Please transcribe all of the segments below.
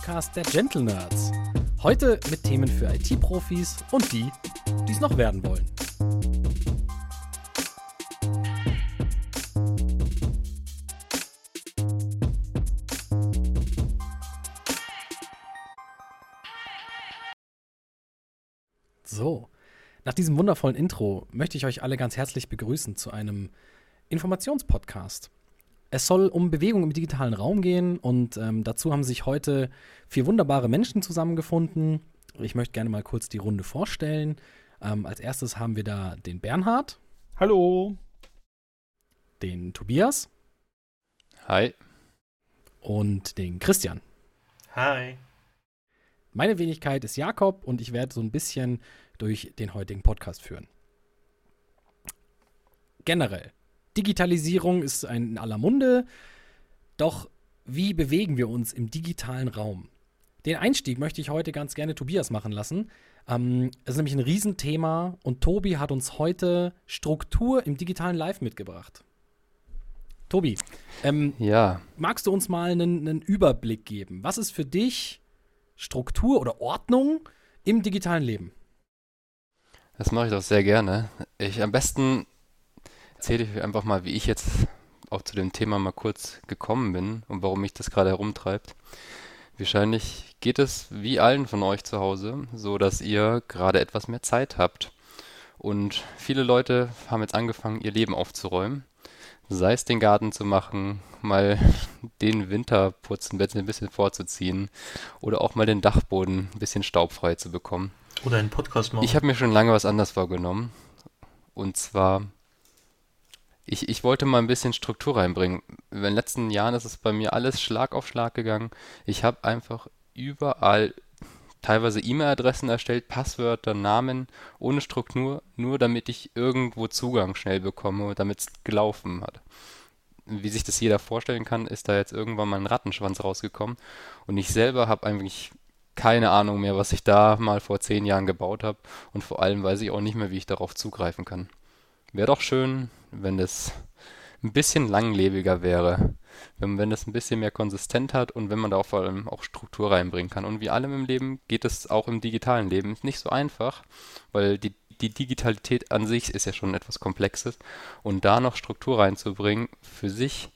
Podcast der Gentle Nerds. Heute mit Themen für IT-Profis und die, die es noch werden wollen. So, nach diesem wundervollen Intro möchte ich euch alle ganz herzlich begrüßen zu einem Informationspodcast. Es soll um Bewegung im digitalen Raum gehen und ähm, dazu haben sich heute vier wunderbare Menschen zusammengefunden. Ich möchte gerne mal kurz die Runde vorstellen. Ähm, als erstes haben wir da den Bernhard. Hallo. Den Tobias. Hi. Und den Christian. Hi. Meine Wenigkeit ist Jakob und ich werde so ein bisschen durch den heutigen Podcast führen. Generell, Digitalisierung ist ein in aller Munde, doch wie bewegen wir uns im digitalen Raum? Den Einstieg möchte ich heute ganz gerne Tobias machen lassen. Ähm, es ist nämlich ein Riesenthema und Tobi hat uns heute Struktur im digitalen Live mitgebracht. Tobi, ähm, ja. magst du uns mal einen, einen Überblick geben? Was ist für dich Struktur oder Ordnung im digitalen Leben? Das mache ich doch sehr gerne. Ich am besten erzähle ich euch einfach mal, wie ich jetzt auch zu dem Thema mal kurz gekommen bin und warum mich das gerade herumtreibt. Wahrscheinlich geht es wie allen von euch zu Hause, so dass ihr gerade etwas mehr Zeit habt. Und viele Leute haben jetzt angefangen, ihr Leben aufzuräumen. Sei es den Garten zu machen, mal den Winterputzen ein bisschen vorzuziehen oder auch mal den Dachboden ein bisschen staubfrei zu bekommen. Oder einen Podcast machen. Ich habe mir schon lange was anderes vorgenommen. Und zwar, ich, ich wollte mal ein bisschen Struktur reinbringen. In den letzten Jahren ist es bei mir alles Schlag auf Schlag gegangen. Ich habe einfach überall teilweise E-Mail-Adressen erstellt, Passwörter, Namen ohne Struktur, nur damit ich irgendwo Zugang schnell bekomme, damit es gelaufen hat. Wie sich das jeder vorstellen kann, ist da jetzt irgendwann mal ein Rattenschwanz rausgekommen. Und ich selber habe eigentlich keine Ahnung mehr, was ich da mal vor zehn Jahren gebaut habe. Und vor allem weiß ich auch nicht mehr, wie ich darauf zugreifen kann. Wäre doch schön, wenn das ein bisschen langlebiger wäre. Wenn, wenn das ein bisschen mehr konsistent hat und wenn man da auch vor allem auch Struktur reinbringen kann. Und wie allem im Leben geht es auch im digitalen Leben nicht so einfach, weil die, die Digitalität an sich ist ja schon etwas Komplexes. Und da noch Struktur reinzubringen, für sich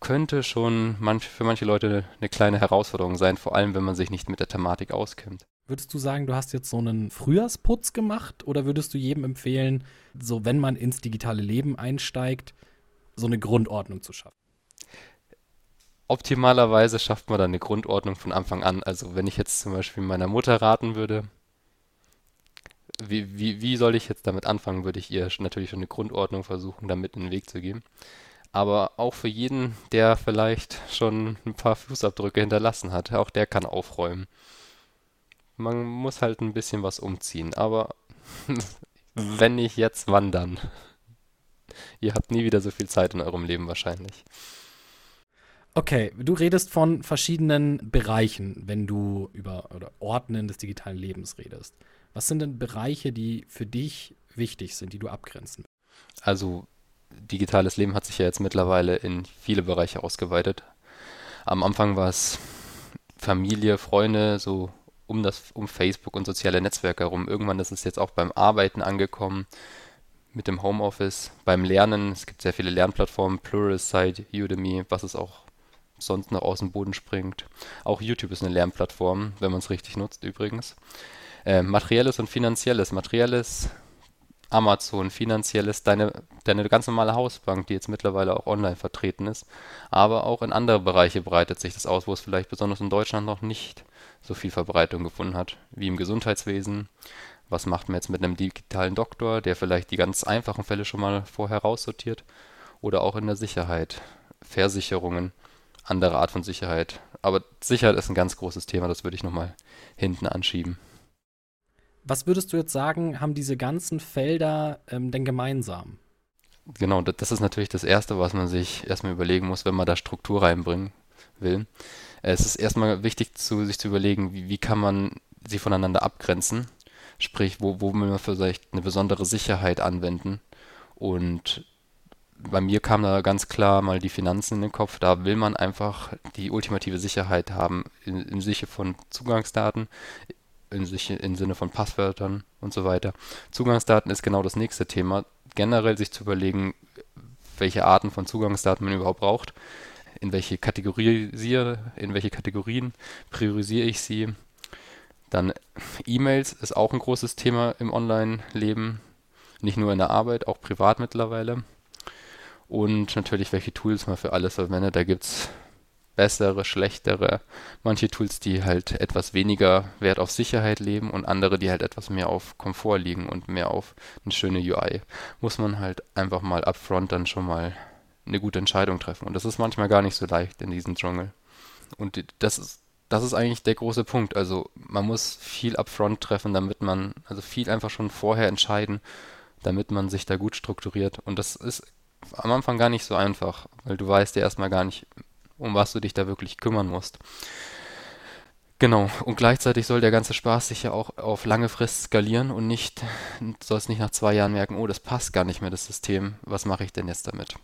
könnte schon manch, für manche Leute eine kleine Herausforderung sein, vor allem wenn man sich nicht mit der Thematik auskennt. Würdest du sagen, du hast jetzt so einen Frühjahrsputz gemacht oder würdest du jedem empfehlen, so wenn man ins digitale Leben einsteigt, so eine Grundordnung zu schaffen? Optimalerweise schafft man dann eine Grundordnung von Anfang an. Also wenn ich jetzt zum Beispiel meiner Mutter raten würde, wie, wie, wie soll ich jetzt damit anfangen, würde ich ihr natürlich schon eine Grundordnung versuchen, damit in den Weg zu gehen aber auch für jeden, der vielleicht schon ein paar Fußabdrücke hinterlassen hat, auch der kann aufräumen. Man muss halt ein bisschen was umziehen, aber wenn nicht jetzt, wann dann? Ihr habt nie wieder so viel Zeit in eurem Leben wahrscheinlich. Okay, du redest von verschiedenen Bereichen, wenn du über oder Ordnen des digitalen Lebens redest. Was sind denn Bereiche, die für dich wichtig sind, die du abgrenzen? Also digitales Leben hat sich ja jetzt mittlerweile in viele Bereiche ausgeweitet. Am Anfang war es Familie, Freunde, so um das, um Facebook und soziale Netzwerke herum. Irgendwann ist es jetzt auch beim Arbeiten angekommen, mit dem Homeoffice, beim Lernen. Es gibt sehr viele Lernplattformen, Pluralsight, Udemy, was es auch sonst noch aus dem Boden springt. Auch YouTube ist eine Lernplattform, wenn man es richtig nutzt übrigens. Äh, materielles und finanzielles. Materielles Amazon, finanzielles, deine, deine ganz normale Hausbank, die jetzt mittlerweile auch online vertreten ist. Aber auch in andere Bereiche breitet sich das aus, wo es vielleicht besonders in Deutschland noch nicht so viel Verbreitung gefunden hat, wie im Gesundheitswesen. Was macht man jetzt mit einem digitalen Doktor, der vielleicht die ganz einfachen Fälle schon mal vorher raussortiert? Oder auch in der Sicherheit, Versicherungen, andere Art von Sicherheit. Aber Sicherheit ist ein ganz großes Thema, das würde ich nochmal hinten anschieben. Was würdest du jetzt sagen, haben diese ganzen Felder ähm, denn gemeinsam? Genau, das ist natürlich das Erste, was man sich erstmal überlegen muss, wenn man da Struktur reinbringen will. Es ist erstmal wichtig, zu, sich zu überlegen, wie, wie kann man sie voneinander abgrenzen. Sprich, wo, wo will man vielleicht eine besondere Sicherheit anwenden und bei mir kam da ganz klar mal die Finanzen in den Kopf. Da will man einfach die ultimative Sicherheit haben im, im Sinne von Zugangsdaten, im, im Sinne von Passwörtern und so weiter. Zugangsdaten ist genau das nächste Thema. Generell sich zu überlegen, welche Arten von Zugangsdaten man überhaupt braucht, in welche Kategorisiere, in welche Kategorien priorisiere ich sie. Dann E-Mails ist auch ein großes Thema im Online-Leben, nicht nur in der Arbeit, auch privat mittlerweile. Und natürlich, welche Tools man für alles verwendet. Da gibt es bessere, schlechtere. Manche Tools, die halt etwas weniger Wert auf Sicherheit leben und andere, die halt etwas mehr auf Komfort liegen und mehr auf eine schöne UI. Muss man halt einfach mal upfront dann schon mal eine gute Entscheidung treffen. Und das ist manchmal gar nicht so leicht in diesem Dschungel. Und das ist, das ist eigentlich der große Punkt. Also man muss viel upfront treffen, damit man, also viel einfach schon vorher entscheiden, damit man sich da gut strukturiert. Und das ist am Anfang gar nicht so einfach, weil du weißt ja erstmal gar nicht, um was du dich da wirklich kümmern musst. Genau, und gleichzeitig soll der ganze Spaß sich ja auch auf lange Frist skalieren und nicht, sollst nicht nach zwei Jahren merken, oh, das passt gar nicht mehr, das System, was mache ich denn jetzt damit?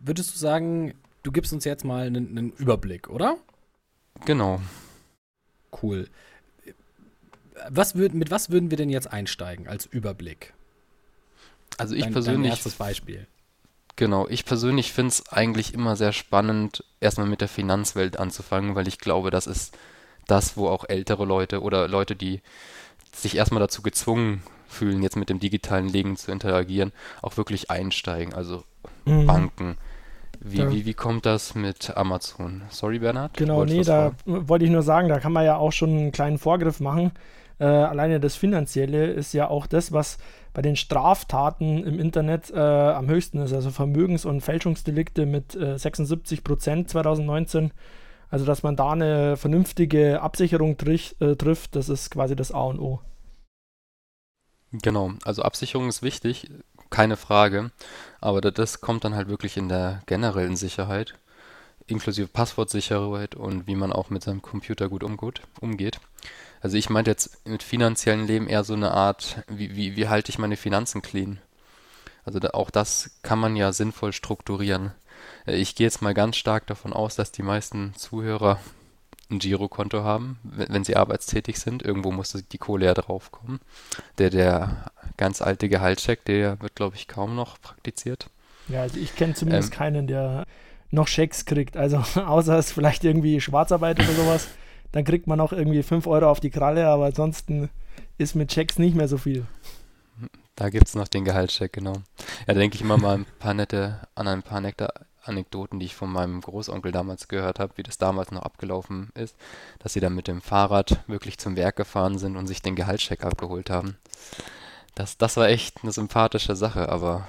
Würdest du sagen, du gibst uns jetzt mal einen, einen Überblick, oder? Genau. Cool. Was würd, mit was würden wir denn jetzt einsteigen als Überblick? Also ich dein, persönlich. Dein erstes Beispiel. Genau, ich persönlich finde es eigentlich immer sehr spannend, erstmal mit der Finanzwelt anzufangen, weil ich glaube, das ist das, wo auch ältere Leute oder Leute, die sich erstmal dazu gezwungen fühlen, jetzt mit dem digitalen Leben zu interagieren, auch wirklich einsteigen. Also mhm. Banken. Wie, wie, wie kommt das mit Amazon? Sorry, Bernhard. Genau, nee, da wollte ich nur sagen, da kann man ja auch schon einen kleinen Vorgriff machen. Äh, alleine das Finanzielle ist ja auch das, was bei den Straftaten im Internet äh, am höchsten ist, also Vermögens- und Fälschungsdelikte mit äh, 76 Prozent 2019. Also, dass man da eine vernünftige Absicherung trich, äh, trifft, das ist quasi das A und O. Genau, also Absicherung ist wichtig, keine Frage, aber das kommt dann halt wirklich in der generellen Sicherheit, inklusive Passwortsicherheit und wie man auch mit seinem Computer gut umgeht. Also ich meinte jetzt mit finanziellen Leben eher so eine Art, wie, wie, wie halte ich meine Finanzen clean? Also da, auch das kann man ja sinnvoll strukturieren. Äh, ich gehe jetzt mal ganz stark davon aus, dass die meisten Zuhörer ein Girokonto haben, wenn, wenn sie arbeitstätig sind. Irgendwo muss die Kohle ja draufkommen. Der, der ganz alte Gehaltscheck, der wird, glaube ich, kaum noch praktiziert. Ja, also ich kenne zumindest ähm, keinen, der noch Schecks kriegt. Also außer es vielleicht irgendwie Schwarzarbeit oder sowas dann kriegt man auch irgendwie 5 Euro auf die Kralle, aber ansonsten ist mit Checks nicht mehr so viel. Da gibt es noch den Gehaltscheck, genau. Ja, da denke ich immer mal ein paar nette, an ein paar nette Anekdoten, die ich von meinem Großonkel damals gehört habe, wie das damals noch abgelaufen ist, dass sie dann mit dem Fahrrad wirklich zum Werk gefahren sind und sich den Gehaltscheck abgeholt haben. Das, das war echt eine sympathische Sache, aber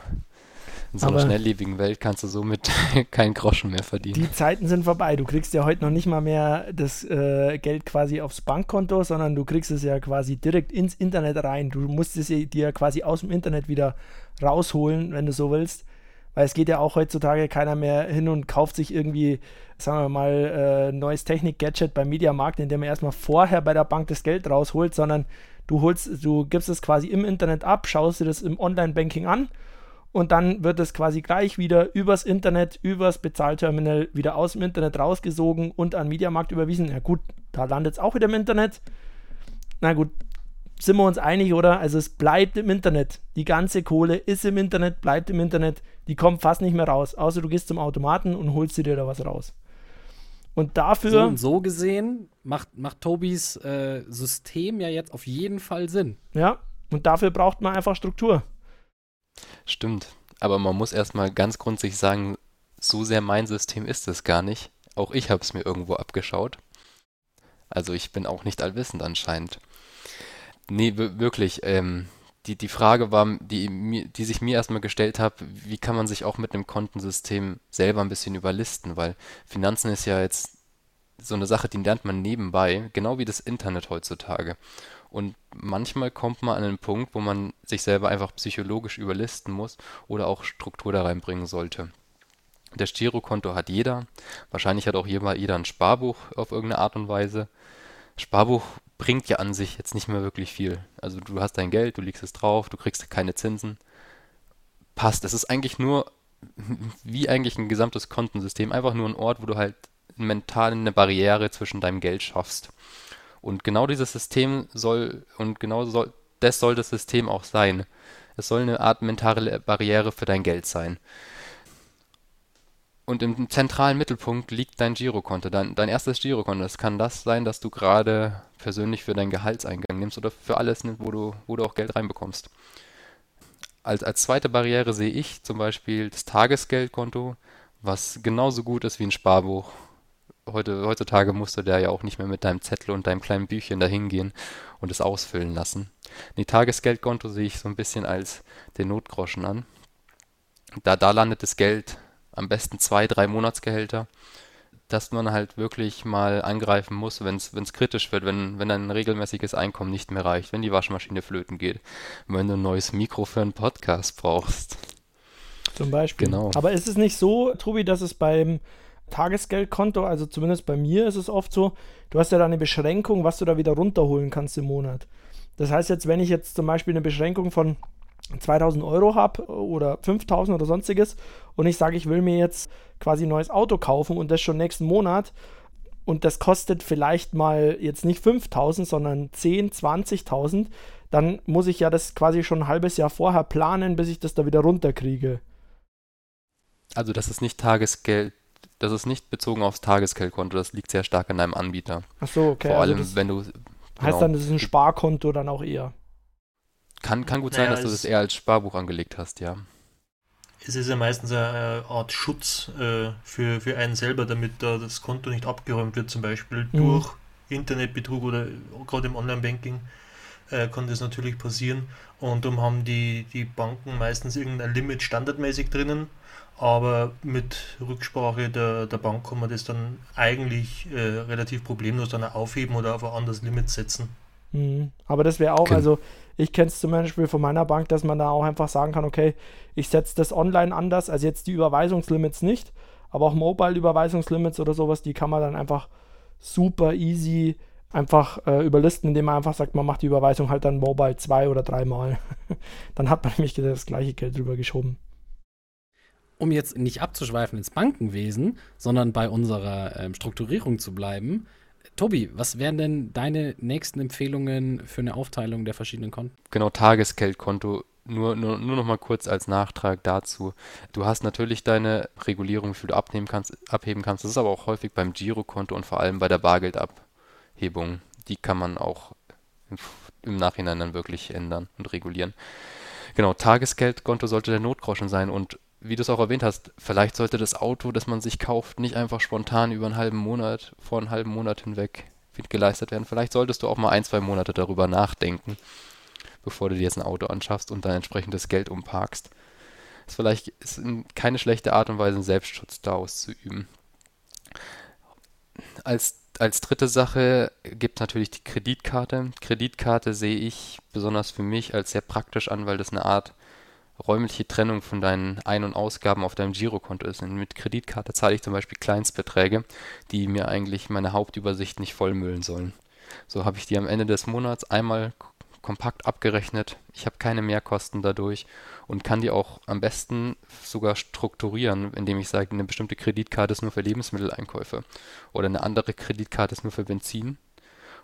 in so einer schnelllebigen Welt kannst du somit keinen Groschen mehr verdienen. Die Zeiten sind vorbei. Du kriegst ja heute noch nicht mal mehr das äh, Geld quasi aufs Bankkonto, sondern du kriegst es ja quasi direkt ins Internet rein. Du musst es dir quasi aus dem Internet wieder rausholen, wenn du so willst. Weil es geht ja auch heutzutage keiner mehr hin und kauft sich irgendwie, sagen wir mal, äh, neues Technik-Gadget beim Mediamarkt, indem er erstmal vorher bei der Bank das Geld rausholt, sondern du holst, du gibst es quasi im Internet ab, schaust dir das im Online-Banking an und dann wird es quasi gleich wieder übers Internet, übers Bezahlterminal wieder aus dem Internet rausgesogen und an Mediamarkt überwiesen. Ja gut, da landet es auch wieder im Internet. Na gut, sind wir uns einig, oder? Also es bleibt im Internet. Die ganze Kohle ist im Internet, bleibt im Internet. Die kommt fast nicht mehr raus. Außer du gehst zum Automaten und holst dir da was raus. Und dafür. So, und so gesehen macht, macht Tobis äh, System ja jetzt auf jeden Fall Sinn. Ja, und dafür braucht man einfach Struktur. Stimmt. Aber man muss erstmal ganz grundsätzlich sagen, so sehr mein System ist es gar nicht. Auch ich habe es mir irgendwo abgeschaut. Also ich bin auch nicht allwissend anscheinend. Nee, wirklich. Ähm, die, die Frage war, die, die sich mir erstmal gestellt habe, wie kann man sich auch mit einem Kontensystem selber ein bisschen überlisten, weil Finanzen ist ja jetzt so eine Sache, die lernt man nebenbei, genau wie das Internet heutzutage. Und manchmal kommt man an einen Punkt, wo man sich selber einfach psychologisch überlisten muss oder auch Struktur da reinbringen sollte. Das Girokonto hat jeder. Wahrscheinlich hat auch jeder ein Sparbuch auf irgendeine Art und Weise. Sparbuch bringt ja an sich jetzt nicht mehr wirklich viel. Also du hast dein Geld, du legst es drauf, du kriegst keine Zinsen. Passt. Es ist eigentlich nur wie eigentlich ein gesamtes Kontensystem, einfach nur ein Ort, wo du halt mental eine Barriere zwischen deinem Geld schaffst. Und genau dieses System soll, und genau soll, das soll das System auch sein. Es soll eine Art mentale Barriere für dein Geld sein. Und im zentralen Mittelpunkt liegt dein Girokonto, dein, dein erstes Girokonto. Es kann das sein, dass du gerade persönlich für deinen Gehaltseingang nimmst oder für alles, wo du, wo du auch Geld reinbekommst. Als, als zweite Barriere sehe ich zum Beispiel das Tagesgeldkonto, was genauso gut ist wie ein Sparbuch. Heute, heutzutage musst du da ja auch nicht mehr mit deinem Zettel und deinem kleinen Büchchen dahin gehen und es ausfüllen lassen. Die Tagesgeldkonto sehe ich so ein bisschen als den Notgroschen an. Da, da landet das Geld am besten zwei, drei Monatsgehälter, dass man halt wirklich mal angreifen muss, wenn es kritisch wird, wenn, wenn ein regelmäßiges Einkommen nicht mehr reicht, wenn die Waschmaschine flöten geht, wenn du ein neues Mikro für einen Podcast brauchst. Zum Beispiel. Genau. Aber ist es nicht so, Tobi, dass es beim Tagesgeldkonto, also zumindest bei mir ist es oft so, du hast ja da eine Beschränkung, was du da wieder runterholen kannst im Monat. Das heißt jetzt, wenn ich jetzt zum Beispiel eine Beschränkung von 2000 Euro habe oder 5000 oder sonstiges und ich sage, ich will mir jetzt quasi ein neues Auto kaufen und das schon nächsten Monat und das kostet vielleicht mal jetzt nicht 5000, sondern 10, 20.000, dann muss ich ja das quasi schon ein halbes Jahr vorher planen, bis ich das da wieder runterkriege. Also das ist nicht Tagesgeld, das ist nicht bezogen aufs Tagesgeldkonto, das liegt sehr stark an deinem Anbieter. Ach so, okay. Vor also allem, wenn du... Heißt genau, dann, das ist ein Sparkonto dann auch eher. Kann, kann gut sein, naja, dass du das eher als Sparbuch angelegt hast, ja. Es ist ja meistens eine Art Schutz äh, für, für einen selber, damit da das Konto nicht abgeräumt wird, zum Beispiel mhm. durch Internetbetrug oder gerade im Online-Banking äh, kann das natürlich passieren. Und darum haben die, die Banken meistens irgendein Limit standardmäßig drinnen, aber mit Rücksprache der, der Bank kann man das dann eigentlich äh, relativ problemlos dann aufheben oder auf ein anderes Limit setzen. Mhm. Aber das wäre auch, okay. also ich kenne es zum Beispiel von meiner Bank, dass man da auch einfach sagen kann, okay, ich setze das online anders, also jetzt die Überweisungslimits nicht, aber auch Mobile-Überweisungslimits oder sowas, die kann man dann einfach super easy einfach äh, überlisten, indem man einfach sagt, man macht die Überweisung halt dann mobile zwei oder dreimal. dann hat man nämlich das gleiche Geld drüber geschoben. Um jetzt nicht abzuschweifen ins Bankenwesen, sondern bei unserer ähm, Strukturierung zu bleiben, Tobi, was wären denn deine nächsten Empfehlungen für eine Aufteilung der verschiedenen Konten? Genau, Tagesgeldkonto. Nur, nur, nur noch mal kurz als Nachtrag dazu. Du hast natürlich deine Regulierung, wie viel du abnehmen kannst, abheben kannst. Das ist aber auch häufig beim Girokonto und vor allem bei der Bargeldabhebung. Die kann man auch im, im Nachhinein dann wirklich ändern und regulieren. Genau, Tagesgeldkonto sollte der Notgroschen sein und wie du es auch erwähnt hast, vielleicht sollte das Auto, das man sich kauft, nicht einfach spontan über einen halben Monat, vor einem halben Monat hinweg geleistet werden. Vielleicht solltest du auch mal ein, zwei Monate darüber nachdenken, bevor du dir jetzt ein Auto anschaffst und dann entsprechendes Geld umparkst. Das vielleicht ist keine schlechte Art und Weise, einen Selbstschutz da auszuüben. Als, als dritte Sache gibt es natürlich die Kreditkarte. Kreditkarte sehe ich besonders für mich als sehr praktisch an, weil das eine Art räumliche Trennung von deinen Ein- und Ausgaben auf deinem Girokonto ist. Und mit Kreditkarte zahle ich zum Beispiel Kleinstbeträge, die mir eigentlich meine Hauptübersicht nicht vollmüllen sollen. So habe ich die am Ende des Monats einmal kompakt abgerechnet. Ich habe keine Mehrkosten dadurch und kann die auch am besten sogar strukturieren, indem ich sage, eine bestimmte Kreditkarte ist nur für Lebensmitteleinkäufe oder eine andere Kreditkarte ist nur für Benzin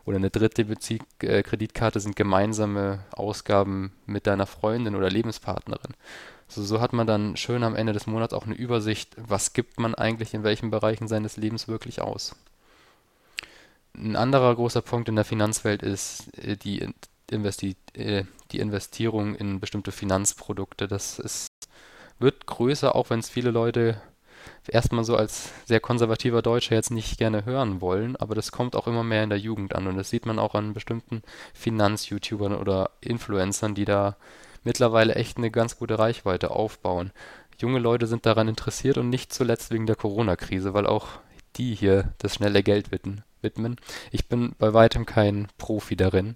oder eine dritte Bezie äh, Kreditkarte sind gemeinsame Ausgaben mit deiner Freundin oder Lebenspartnerin. So, so hat man dann schön am Ende des Monats auch eine Übersicht, was gibt man eigentlich in welchen Bereichen seines Lebens wirklich aus. Ein anderer großer Punkt in der Finanzwelt ist äh, die, Investi äh, die Investierung in bestimmte Finanzprodukte. Das ist, wird größer, auch wenn es viele Leute erstmal so als sehr konservativer Deutscher jetzt nicht gerne hören wollen, aber das kommt auch immer mehr in der Jugend an und das sieht man auch an bestimmten Finanz-YouTubern oder Influencern, die da mittlerweile echt eine ganz gute Reichweite aufbauen. Junge Leute sind daran interessiert und nicht zuletzt wegen der Corona-Krise, weil auch die hier das schnelle Geld widmen. Ich bin bei weitem kein Profi darin.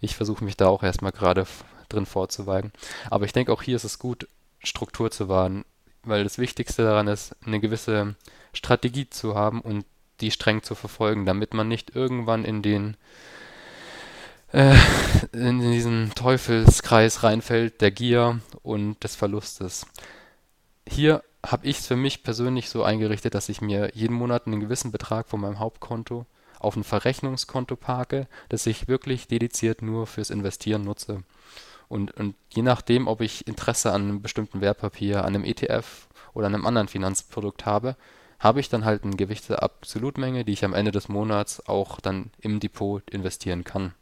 Ich versuche mich da auch erstmal gerade drin vorzuwagen. Aber ich denke, auch hier ist es gut, Struktur zu wahren weil das Wichtigste daran ist, eine gewisse Strategie zu haben und die streng zu verfolgen, damit man nicht irgendwann in den äh, in diesen Teufelskreis reinfällt der Gier und des Verlustes. Hier habe ich es für mich persönlich so eingerichtet, dass ich mir jeden Monat einen gewissen Betrag von meinem Hauptkonto auf ein Verrechnungskonto parke, das ich wirklich dediziert nur fürs Investieren nutze. Und, und je nachdem, ob ich Interesse an einem bestimmten Wertpapier, an einem ETF oder einem anderen Finanzprodukt habe, habe ich dann halt eine gewisse Absolutmenge, die ich am Ende des Monats auch dann im Depot investieren kann.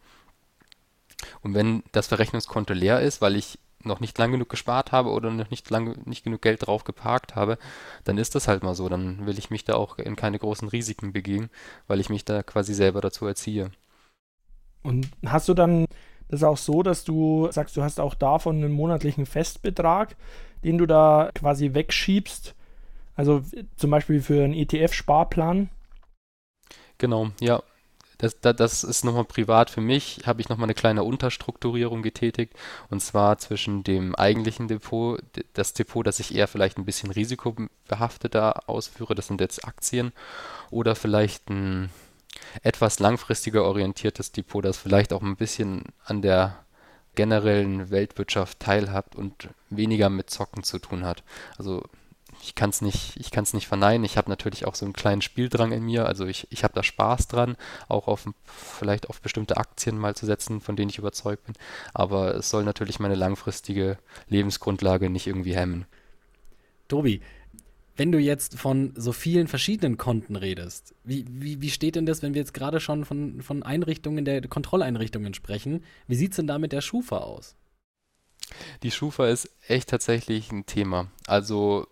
Und wenn das Verrechnungskonto leer ist, weil ich noch nicht lang genug gespart habe oder noch nicht lange nicht genug Geld drauf geparkt habe, dann ist das halt mal so. Dann will ich mich da auch in keine großen Risiken begeben, weil ich mich da quasi selber dazu erziehe. Und hast du dann das auch so, dass du sagst, du hast auch davon einen monatlichen Festbetrag, den du da quasi wegschiebst? Also zum Beispiel für einen ETF-Sparplan? Genau, ja. Das, das, das ist nochmal privat für mich, habe ich nochmal eine kleine Unterstrukturierung getätigt und zwar zwischen dem eigentlichen Depot, das Depot, das ich eher vielleicht ein bisschen risikobehafteter ausführe, das sind jetzt Aktien oder vielleicht ein etwas langfristiger orientiertes Depot, das vielleicht auch ein bisschen an der generellen Weltwirtschaft teilhabt und weniger mit Zocken zu tun hat. Also ich kann es nicht, nicht verneinen. Ich habe natürlich auch so einen kleinen Spieldrang in mir. Also ich, ich habe da Spaß dran, auch auf vielleicht auf bestimmte Aktien mal zu setzen, von denen ich überzeugt bin. Aber es soll natürlich meine langfristige Lebensgrundlage nicht irgendwie hemmen. Tobi, wenn du jetzt von so vielen verschiedenen Konten redest, wie, wie, wie steht denn das, wenn wir jetzt gerade schon von, von Einrichtungen der Kontrolleinrichtungen sprechen? Wie sieht es denn da mit der Schufa aus? Die Schufa ist echt tatsächlich ein Thema. Also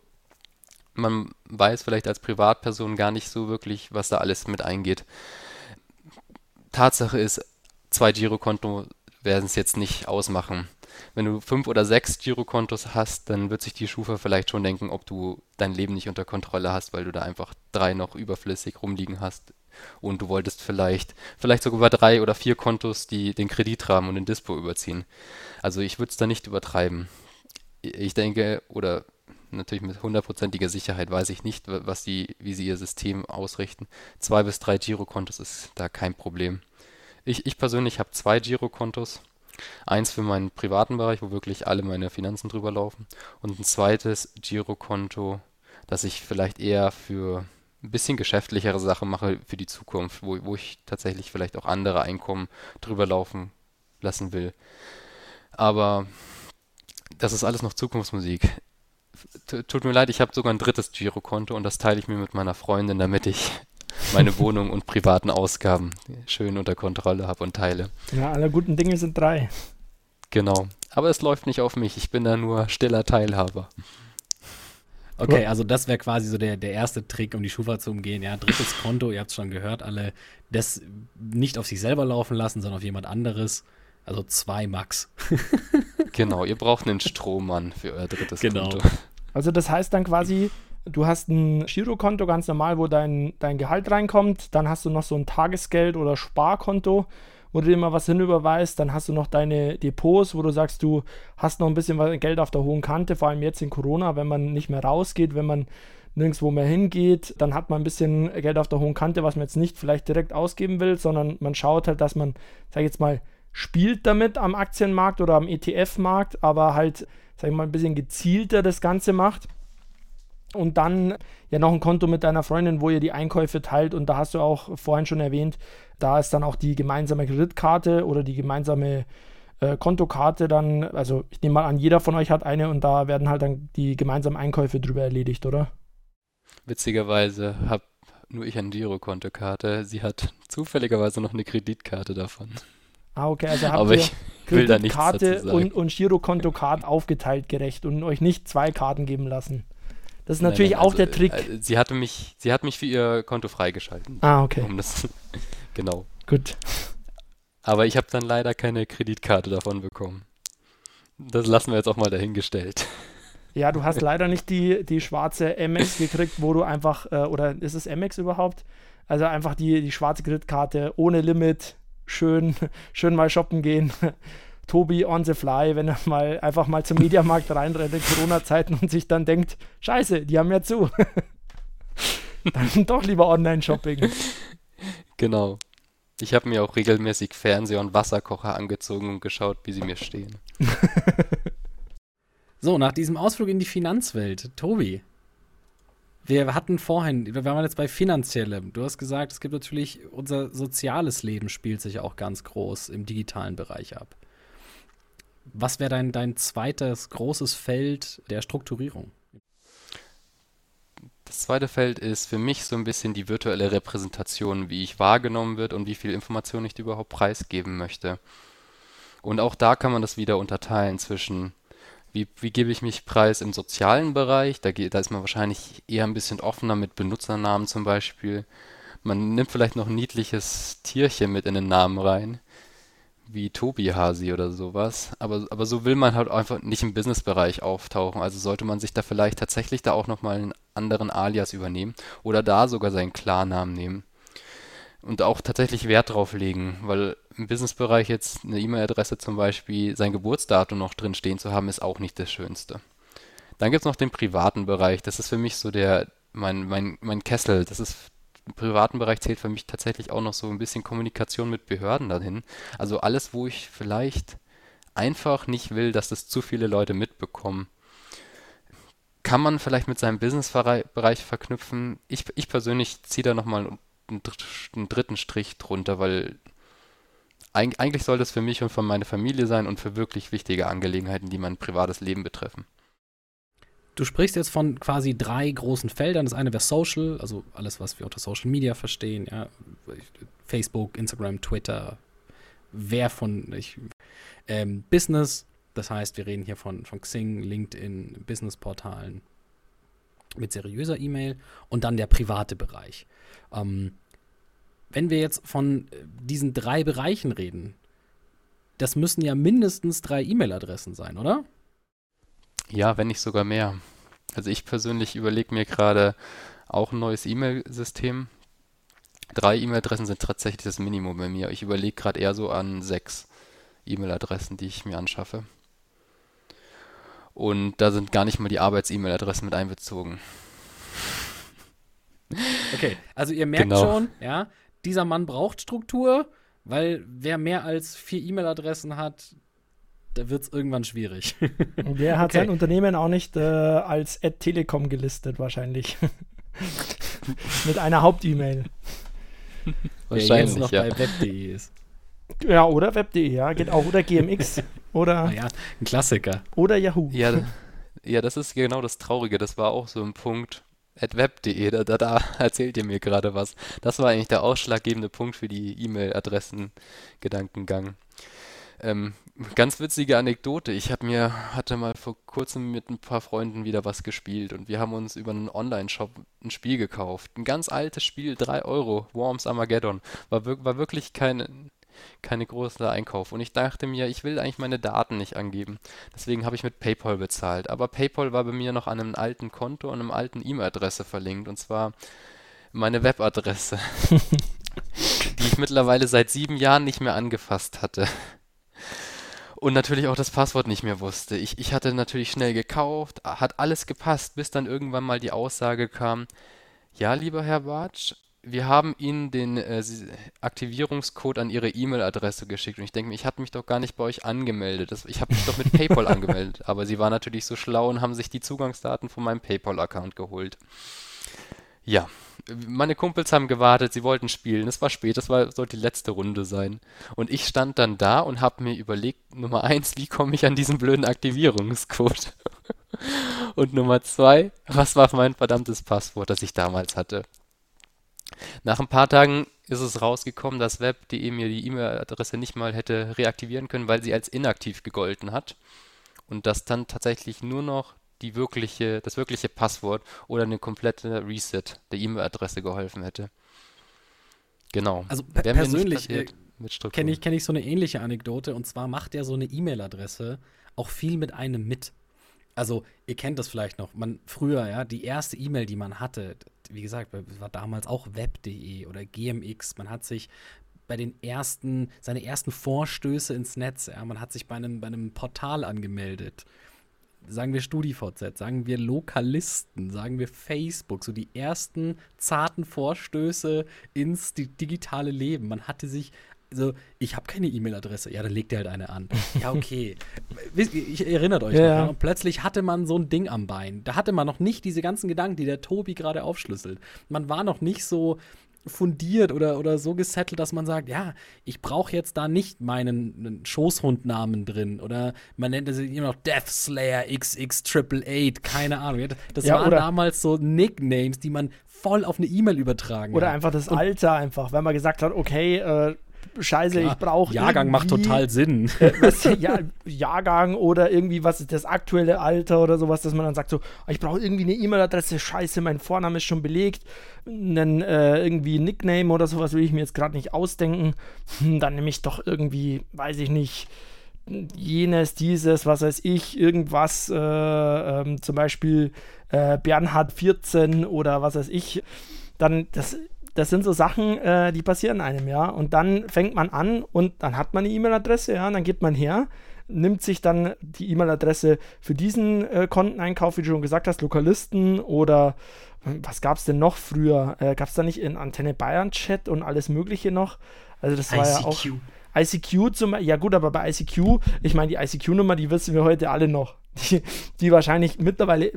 man weiß vielleicht als Privatperson gar nicht so wirklich, was da alles mit eingeht. Tatsache ist, zwei Girokonto werden es jetzt nicht ausmachen. Wenn du fünf oder sechs Girokontos hast, dann wird sich die Schufa vielleicht schon denken, ob du dein Leben nicht unter Kontrolle hast, weil du da einfach drei noch überflüssig rumliegen hast. Und du wolltest vielleicht, vielleicht sogar über drei oder vier Kontos, die den Kreditrahmen und den Dispo überziehen. Also ich würde es da nicht übertreiben. Ich denke, oder natürlich mit hundertprozentiger Sicherheit weiß ich nicht, was die, wie sie ihr System ausrichten. Zwei bis drei Girokontos ist da kein Problem. Ich, ich persönlich habe zwei Girokontos. Eins für meinen privaten Bereich, wo wirklich alle meine Finanzen drüber laufen. Und ein zweites Girokonto, das ich vielleicht eher für ein bisschen geschäftlichere Sachen mache für die Zukunft, wo, wo ich tatsächlich vielleicht auch andere Einkommen drüber laufen lassen will. Aber das ist alles noch Zukunftsmusik tut mir leid, ich habe sogar ein drittes Girokonto und das teile ich mir mit meiner Freundin, damit ich meine Wohnung und privaten Ausgaben schön unter Kontrolle habe und teile. Ja, alle guten Dinge sind drei. Genau. Aber es läuft nicht auf mich. Ich bin da nur stiller Teilhaber. Okay, also das wäre quasi so der, der erste Trick, um die Schufa zu umgehen. Ja, drittes Konto, ihr habt es schon gehört, alle das nicht auf sich selber laufen lassen, sondern auf jemand anderes. Also zwei Max. genau, ihr braucht einen Strohmann für euer drittes genau. Konto. Also das heißt dann quasi, du hast ein Girokonto ganz normal, wo dein, dein Gehalt reinkommt, dann hast du noch so ein Tagesgeld oder Sparkonto, wo du dir mal was hinüberweist, dann hast du noch deine Depots, wo du sagst, du hast noch ein bisschen Geld auf der hohen Kante, vor allem jetzt in Corona, wenn man nicht mehr rausgeht, wenn man nirgendwo mehr hingeht, dann hat man ein bisschen Geld auf der hohen Kante, was man jetzt nicht vielleicht direkt ausgeben will, sondern man schaut halt, dass man, sag ich jetzt mal, spielt damit am Aktienmarkt oder am ETF-Markt, aber halt, sag ich mal, ein bisschen gezielter das Ganze macht. Und dann ja noch ein Konto mit deiner Freundin, wo ihr die Einkäufe teilt. Und da hast du auch vorhin schon erwähnt, da ist dann auch die gemeinsame Kreditkarte oder die gemeinsame äh, Kontokarte dann, also ich nehme mal an, jeder von euch hat eine und da werden halt dann die gemeinsamen Einkäufe drüber erledigt, oder? Witzigerweise habe nur ich eine Girokontokarte. Sie hat zufälligerweise noch eine Kreditkarte davon. Ah, okay, also habt Aber ihr ich will da nichts Karte und, und Girokonto-Card aufgeteilt gerecht und euch nicht zwei Karten geben lassen. Das ist nein, natürlich nein, auch also, der Trick. Äh, sie hatte mich, sie hat mich für ihr Konto freigeschalten. Ah, okay. Um das, genau. Gut. Aber ich habe dann leider keine Kreditkarte davon bekommen. Das lassen wir jetzt auch mal dahingestellt. Ja, du hast leider nicht die, die schwarze MX gekriegt, wo du einfach, äh, oder ist es MX überhaupt? Also einfach die, die schwarze Kreditkarte ohne Limit, schön, schön mal shoppen gehen. Tobi on the fly, wenn er mal einfach mal zum Mediamarkt reinrennt in Corona-Zeiten und sich dann denkt, scheiße, die haben ja zu. dann doch lieber Online-Shopping. Genau. Ich habe mir auch regelmäßig Fernseher und Wasserkocher angezogen und geschaut, wie sie mir stehen. so, nach diesem Ausflug in die Finanzwelt, Tobi, Wir hatten vorhin, wir waren jetzt bei finanziellem. Du hast gesagt, es gibt natürlich, unser soziales Leben spielt sich auch ganz groß im digitalen Bereich ab. Was wäre dein, dein zweites großes Feld der Strukturierung? Das zweite Feld ist für mich so ein bisschen die virtuelle Repräsentation, wie ich wahrgenommen wird und wie viel Information ich überhaupt preisgeben möchte. Und auch da kann man das wieder unterteilen zwischen, wie, wie gebe ich mich preis im sozialen Bereich, da, da ist man wahrscheinlich eher ein bisschen offener mit Benutzernamen zum Beispiel. Man nimmt vielleicht noch ein niedliches Tierchen mit in den Namen rein wie Tobi Hasi oder sowas. Aber, aber so will man halt einfach nicht im Businessbereich auftauchen. Also sollte man sich da vielleicht tatsächlich da auch nochmal einen anderen Alias übernehmen oder da sogar seinen Klarnamen nehmen. Und auch tatsächlich Wert drauf legen, weil im Businessbereich jetzt eine E-Mail-Adresse zum Beispiel, sein Geburtsdatum noch drin stehen zu haben, ist auch nicht das Schönste. Dann gibt es noch den privaten Bereich. Das ist für mich so der, mein, mein, mein Kessel. Das ist im privaten Bereich zählt für mich tatsächlich auch noch so ein bisschen Kommunikation mit Behörden dahin. Also alles, wo ich vielleicht einfach nicht will, dass das zu viele Leute mitbekommen. Kann man vielleicht mit seinem Businessbereich verknüpfen. Ich, ich persönlich ziehe da nochmal einen, einen dritten Strich drunter, weil eigentlich soll das für mich und für meine Familie sein und für wirklich wichtige Angelegenheiten, die mein privates Leben betreffen. Du sprichst jetzt von quasi drei großen Feldern. Das eine wäre Social, also alles, was wir unter Social Media verstehen, ja. Facebook, Instagram, Twitter, wer von ich, ähm, Business, das heißt, wir reden hier von, von Xing, LinkedIn, Businessportalen mit seriöser E-Mail und dann der private Bereich. Ähm, wenn wir jetzt von äh, diesen drei Bereichen reden, das müssen ja mindestens drei E-Mail-Adressen sein, oder? Ja, wenn nicht sogar mehr. Also ich persönlich überlege mir gerade auch ein neues E-Mail-System. Drei E-Mail-Adressen sind tatsächlich das Minimum bei mir. Ich überlege gerade eher so an sechs E-Mail-Adressen, die ich mir anschaffe. Und da sind gar nicht mal die Arbeits-E-Mail-Adressen mit einbezogen. Okay, also ihr merkt genau. schon, ja, dieser Mann braucht Struktur, weil wer mehr als vier E-Mail-Adressen hat, da wird es irgendwann schwierig. Der hat okay. sein Unternehmen auch nicht äh, als Ad Telekom gelistet, wahrscheinlich. Mit einer Haupt-E-Mail. Wahrscheinlich jetzt noch ja. bei web.de ist. Ja, oder web.de, ja, geht auch. Oder GMX. Oder. Ja, ein Klassiker. Oder Yahoo. Ja, ja, das ist genau das Traurige. Das war auch so ein Punkt. web.de, da, da, da erzählt ihr mir gerade was. Das war eigentlich der ausschlaggebende Punkt für die E-Mail-Adressen-Gedankengang. Ähm, ganz witzige Anekdote. Ich habe mir, hatte mal vor kurzem mit ein paar Freunden wieder was gespielt und wir haben uns über einen Online-Shop ein Spiel gekauft. Ein ganz altes Spiel, 3 Euro, Worms Armageddon. War, war wirklich kein, keine große Einkauf. Und ich dachte mir, ich will eigentlich meine Daten nicht angeben. Deswegen habe ich mit PayPal bezahlt. Aber PayPal war bei mir noch an einem alten Konto und einem alten E-Mail-Adresse verlinkt. Und zwar meine Webadresse, die ich mittlerweile seit sieben Jahren nicht mehr angefasst hatte und natürlich auch das Passwort nicht mehr wusste. Ich, ich hatte natürlich schnell gekauft, hat alles gepasst, bis dann irgendwann mal die Aussage kam, ja, lieber Herr Bartsch, wir haben Ihnen den äh, Aktivierungscode an Ihre E-Mail-Adresse geschickt und ich denke mir, ich hatte mich doch gar nicht bei euch angemeldet. Das, ich habe mich doch mit PayPal angemeldet, aber Sie waren natürlich so schlau und haben sich die Zugangsdaten von meinem PayPal-Account geholt. Ja, meine Kumpels haben gewartet, sie wollten spielen. Es war spät, war, sollte die letzte Runde sein. Und ich stand dann da und habe mir überlegt, Nummer eins, wie komme ich an diesen blöden Aktivierungscode? und Nummer zwei, was war mein verdammtes Passwort, das ich damals hatte? Nach ein paar Tagen ist es rausgekommen, dass web.de mir die E-Mail-Adresse nicht mal hätte reaktivieren können, weil sie als inaktiv gegolten hat. Und dass dann tatsächlich nur noch die wirkliche, das wirkliche Passwort oder eine komplette Reset der E-Mail-Adresse geholfen hätte. Genau. Also per persönlich äh, kenne ich, kenn ich so eine ähnliche Anekdote und zwar macht ja so eine E-Mail-Adresse auch viel mit einem mit. Also, ihr kennt das vielleicht noch. Man früher, ja, die erste E-Mail, die man hatte, wie gesagt, war damals auch web.de oder GMX. Man hat sich bei den ersten, seine ersten Vorstöße ins Netz, ja, man hat sich bei einem, bei einem Portal angemeldet sagen wir StudiVZ, sagen wir Lokalisten, sagen wir Facebook, so die ersten zarten Vorstöße ins digitale Leben. Man hatte sich so, ich habe keine E-Mail-Adresse. Ja, dann legt ihr halt eine an. Ja, okay. ich erinnert euch Ja, noch. Ja. Und plötzlich hatte man so ein Ding am Bein. Da hatte man noch nicht diese ganzen Gedanken, die der Tobi gerade aufschlüsselt. Man war noch nicht so fundiert oder, oder so gesettelt, dass man sagt, ja, ich brauche jetzt da nicht meinen Schoßhundnamen drin oder man nennt es immer noch Death Slayer XX888, keine Ahnung. Das Ja, waren oder- damals so Nicknames, die man voll auf eine E-Mail übertragen Oder hat. einfach das Alter einfach, wenn man gesagt hat, okay, äh, scheiße, Klar, ich brauche Jahrgang macht total Sinn. was, ja, Jahrgang oder irgendwie, was ist das aktuelle Alter oder sowas, dass man dann sagt so, ah, ich brauche irgendwie eine E-Mail-Adresse, scheiße, mein Vorname ist schon belegt, einen äh, irgendwie Nickname oder sowas will ich mir jetzt gerade nicht ausdenken, hm, dann nehme ich doch irgendwie, weiß ich nicht, jenes, dieses, was weiß ich, irgendwas, äh, ähm, zum Beispiel äh, Bernhard 14 oder was weiß ich, dann das das sind so Sachen, äh, die passieren einem, ja. Und dann fängt man an und dann hat man eine E-Mail-Adresse, ja, und dann geht man her, nimmt sich dann die E-Mail-Adresse für diesen äh, Konteneinkauf, wie du schon gesagt hast, Lokalisten oder äh, was gab es denn noch früher? Äh, gab es da nicht in Antenne Bayern Chat und alles Mögliche noch? Also das war ja auch ICQ. Zum ja gut, aber bei ICQ, ich meine, die ICQ-Nummer, die wissen wir heute alle noch. Die, die wahrscheinlich mittlerweile,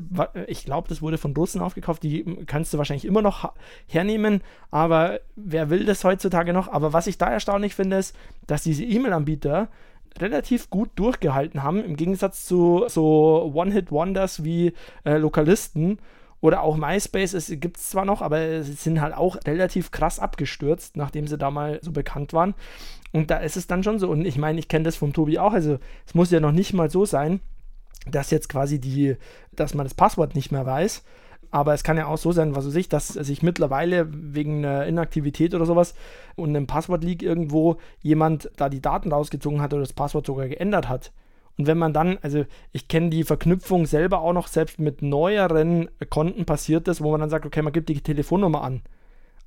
ich glaube, das wurde von Russen aufgekauft, die kannst du wahrscheinlich immer noch hernehmen, aber wer will das heutzutage noch? Aber was ich da erstaunlich finde, ist, dass diese E-Mail-Anbieter relativ gut durchgehalten haben, im Gegensatz zu so One-Hit-Wonders wie äh, Lokalisten oder auch MySpace, es gibt es zwar noch, aber sie sind halt auch relativ krass abgestürzt, nachdem sie da mal so bekannt waren. Und da ist es dann schon so. Und ich meine, ich kenne das vom Tobi auch. Also es muss ja noch nicht mal so sein, dass jetzt quasi die, dass man das Passwort nicht mehr weiß. Aber es kann ja auch so sein, was weiß ich, dass sich mittlerweile wegen einer Inaktivität oder sowas und einem Passwort-Leak irgendwo jemand da die Daten rausgezogen hat oder das Passwort sogar geändert hat. Und wenn man dann, also ich kenne die Verknüpfung selber auch noch, selbst mit neueren Konten passiert das, wo man dann sagt, okay, man gibt die Telefonnummer an.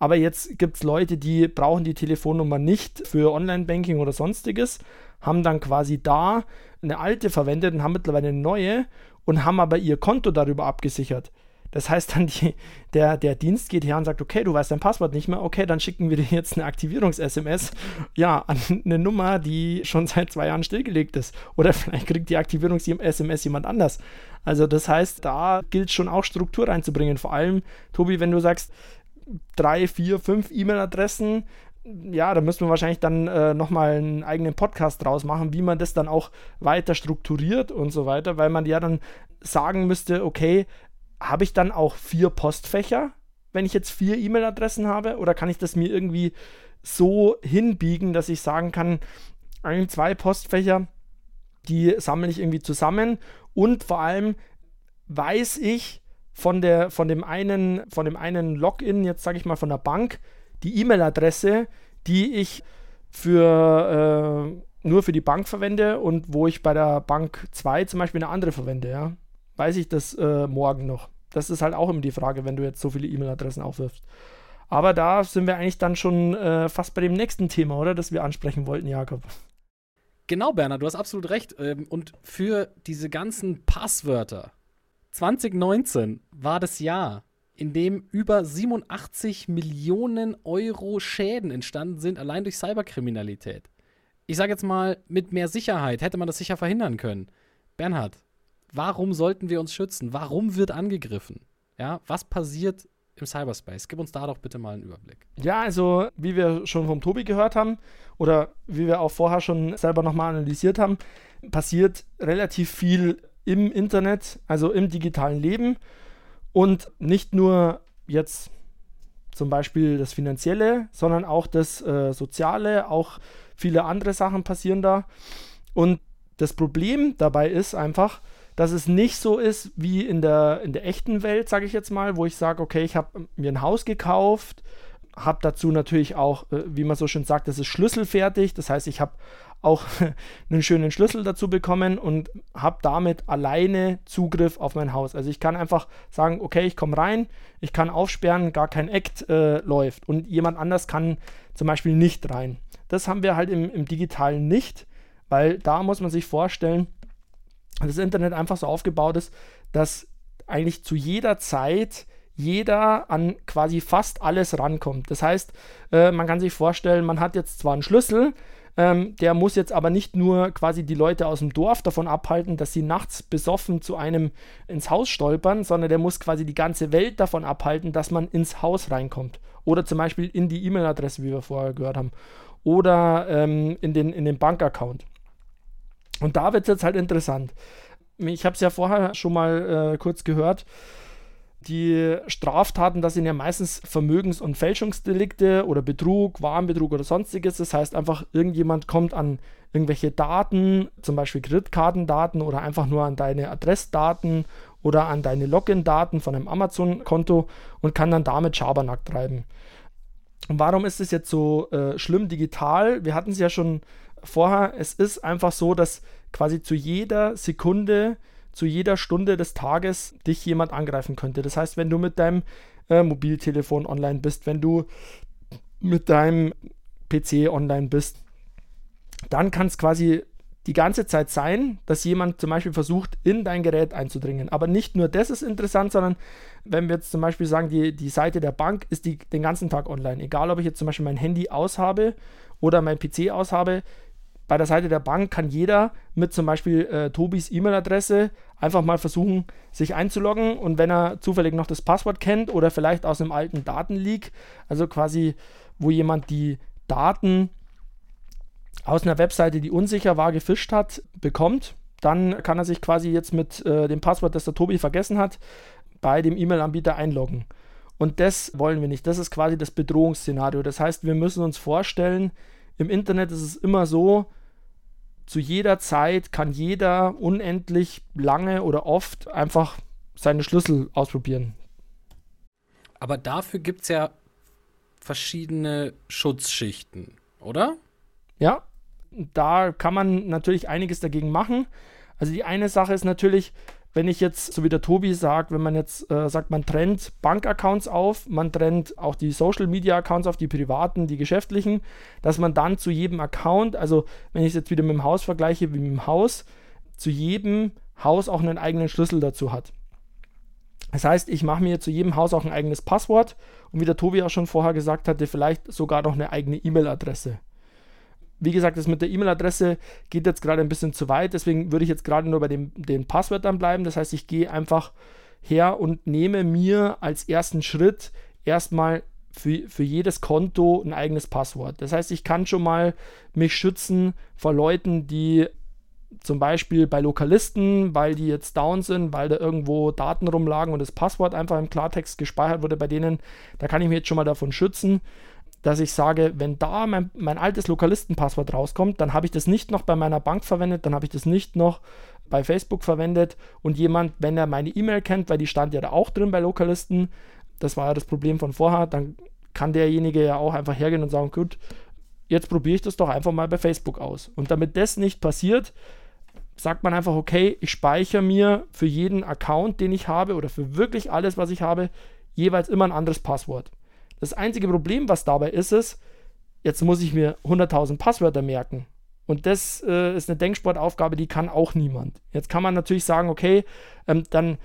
Aber jetzt gibt es Leute, die brauchen die Telefonnummer nicht für Online-Banking oder sonstiges, haben dann quasi da eine alte verwendet und haben mittlerweile eine neue und haben aber ihr Konto darüber abgesichert. Das heißt dann, die, der, der Dienst geht her und sagt, okay, du weißt dein Passwort nicht mehr, okay, dann schicken wir dir jetzt eine Aktivierungs-SMS, ja, an eine Nummer, die schon seit zwei Jahren stillgelegt ist. Oder vielleicht kriegt die Aktivierungs-SMS jemand anders. Also das heißt, da gilt schon auch Struktur reinzubringen. Vor allem, Tobi, wenn du sagst, drei, vier, fünf E-Mail-Adressen, ja, da müssen wir wahrscheinlich dann äh, nochmal einen eigenen Podcast draus machen, wie man das dann auch weiter strukturiert und so weiter, weil man ja dann sagen müsste, okay, habe ich dann auch vier Postfächer, wenn ich jetzt vier E-Mail-Adressen habe, oder kann ich das mir irgendwie so hinbiegen, dass ich sagen kann, ein, zwei Postfächer, die sammle ich irgendwie zusammen? Und vor allem weiß ich von, der, von, dem, einen, von dem einen Login, jetzt sage ich mal von der Bank, die E-Mail-Adresse, die ich für äh, nur für die Bank verwende und wo ich bei der Bank 2 zum Beispiel eine andere verwende, ja. Weiß ich das äh, morgen noch? Das ist halt auch immer die Frage, wenn du jetzt so viele E-Mail-Adressen aufwirfst. Aber da sind wir eigentlich dann schon äh, fast bei dem nächsten Thema, oder? Das wir ansprechen wollten, Jakob. Genau, Bernhard, du hast absolut recht. Ähm, Und für diese ganzen Passwörter 2019 war das Jahr, in dem über 87 Millionen Euro Schäden entstanden sind, allein durch Cyberkriminalität. Ich sage jetzt mal, mit mehr Sicherheit hätte man das sicher verhindern können. Bernhard, warum sollten wir uns schützen? Warum wird angegriffen? Ja, was passiert im Cyberspace? Gib uns da doch bitte mal einen Überblick. Ja, also wie wir schon vom Tobi gehört haben oder wie wir auch vorher schon selber nochmal analysiert haben, passiert relativ viel im Internet, also im digitalen Leben und nicht nur jetzt zum Beispiel das Finanzielle, sondern auch das äh, Soziale, auch viele andere Sachen passieren da. Und das Problem dabei ist einfach, dass es nicht so ist wie in der, in der echten Welt, sage ich jetzt mal, wo ich sage, okay, ich habe mir ein Haus gekauft, habe dazu natürlich auch, äh, wie man so schön sagt, das ist schlüsselfertig. Das heißt, ich habe auch einen schönen Schlüssel dazu bekommen und habe damit alleine Zugriff auf mein Haus. Also ich kann einfach sagen, okay, ich komme rein, ich kann aufsperren, gar kein Act äh, läuft und jemand anders kann zum Beispiel nicht rein. Das haben wir halt im, im digitalen nicht, weil da muss man sich vorstellen, dass das Internet einfach so aufgebaut ist, dass eigentlich zu jeder Zeit jeder an quasi fast alles rankommt. Das heißt, äh, man kann sich vorstellen, man hat jetzt zwar einen Schlüssel, ähm, der muss jetzt aber nicht nur quasi die Leute aus dem Dorf davon abhalten, dass sie nachts besoffen zu einem ins Haus stolpern, sondern der muss quasi die ganze Welt davon abhalten, dass man ins Haus reinkommt. Oder zum Beispiel in die E-Mail-Adresse, wie wir vorher gehört haben. Oder ähm, in, den, in den Bankaccount. Und da wird es jetzt halt interessant. Ich habe es ja vorher schon mal äh, kurz gehört die Straftaten, das sind ja meistens Vermögens- und Fälschungsdelikte oder Betrug, Warenbetrug oder sonstiges. Das heißt einfach, irgendjemand kommt an irgendwelche Daten, zum Beispiel Kreditkartendaten oder einfach nur an deine Adressdaten oder an deine Login-Daten von einem Amazon-Konto und kann dann damit Schabernack treiben. Und warum ist es jetzt so äh, schlimm digital? Wir hatten es ja schon vorher. Es ist einfach so, dass quasi zu jeder Sekunde zu jeder Stunde des Tages dich jemand angreifen könnte. Das heißt, wenn du mit deinem äh, Mobiltelefon online bist, wenn du mit deinem PC online bist, dann kann es quasi die ganze Zeit sein, dass jemand zum Beispiel versucht, in dein Gerät einzudringen. Aber nicht nur das ist interessant, sondern wenn wir jetzt zum Beispiel sagen, die, die Seite der Bank ist die, den ganzen Tag online. Egal, ob ich jetzt zum Beispiel mein Handy aushabe oder mein PC aushabe, bei der Seite der Bank kann jeder mit zum Beispiel äh, Tobis E-Mail-Adresse einfach mal versuchen, sich einzuloggen und wenn er zufällig noch das Passwort kennt oder vielleicht aus einem alten Datenleak, also quasi, wo jemand die Daten aus einer Webseite, die unsicher war, gefischt hat, bekommt, dann kann er sich quasi jetzt mit äh, dem Passwort, das der Tobi vergessen hat, bei dem E-Mail-Anbieter einloggen. Und das wollen wir nicht. Das ist quasi das Bedrohungsszenario. Das heißt, wir müssen uns vorstellen, im Internet ist es immer so, zu jeder Zeit kann jeder unendlich lange oder oft einfach seine Schlüssel ausprobieren. Aber dafür gibt es ja verschiedene Schutzschichten, oder? Ja, da kann man natürlich einiges dagegen machen. Also die eine Sache ist natürlich, wenn ich jetzt, so wie der Tobi sagt, wenn man jetzt äh, sagt, man trennt Bankaccounts auf, man trennt auch die Social Media Accounts auf, die privaten, die geschäftlichen, dass man dann zu jedem Account, also wenn ich es jetzt wieder mit dem Haus vergleiche, wie mit dem Haus, zu jedem Haus auch einen eigenen Schlüssel dazu hat. Das heißt, ich mache mir zu jedem Haus auch ein eigenes Passwort und wie der Tobi auch schon vorher gesagt hatte, vielleicht sogar noch eine eigene E-Mail-Adresse wie gesagt, das mit der E-Mail-Adresse geht jetzt gerade ein bisschen zu weit, deswegen würde ich jetzt gerade nur bei dem, den Passwörtern bleiben. Das heißt, ich gehe einfach her und nehme mir als ersten Schritt erstmal für, für jedes Konto ein eigenes Passwort. Das heißt, ich kann schon mal mich schützen vor Leuten, die zum Beispiel bei Lokalisten, weil die jetzt down sind, weil da irgendwo Daten rumlagen und das Passwort einfach im Klartext gespeichert wurde bei denen, da kann ich mich jetzt schon mal davon schützen dass ich sage, wenn da mein, mein altes Lokalistenpasswort rauskommt, dann habe ich das nicht noch bei meiner Bank verwendet, dann habe ich das nicht noch bei Facebook verwendet und jemand, wenn er meine E-Mail kennt, weil die stand ja da auch drin bei Lokalisten, das war ja das Problem von vorher, dann kann derjenige ja auch einfach hergehen und sagen, gut, jetzt probiere ich das doch einfach mal bei Facebook aus. Und damit das nicht passiert, sagt man einfach, okay, ich speichere mir für jeden Account, den ich habe oder für wirklich alles, was ich habe, jeweils immer ein anderes Passwort. Das einzige Problem, was dabei ist, ist, jetzt muss ich mir 100.000 Passwörter merken. Und das äh, ist eine Denksportaufgabe, die kann auch niemand. Jetzt kann man natürlich sagen, okay, ähm, dann,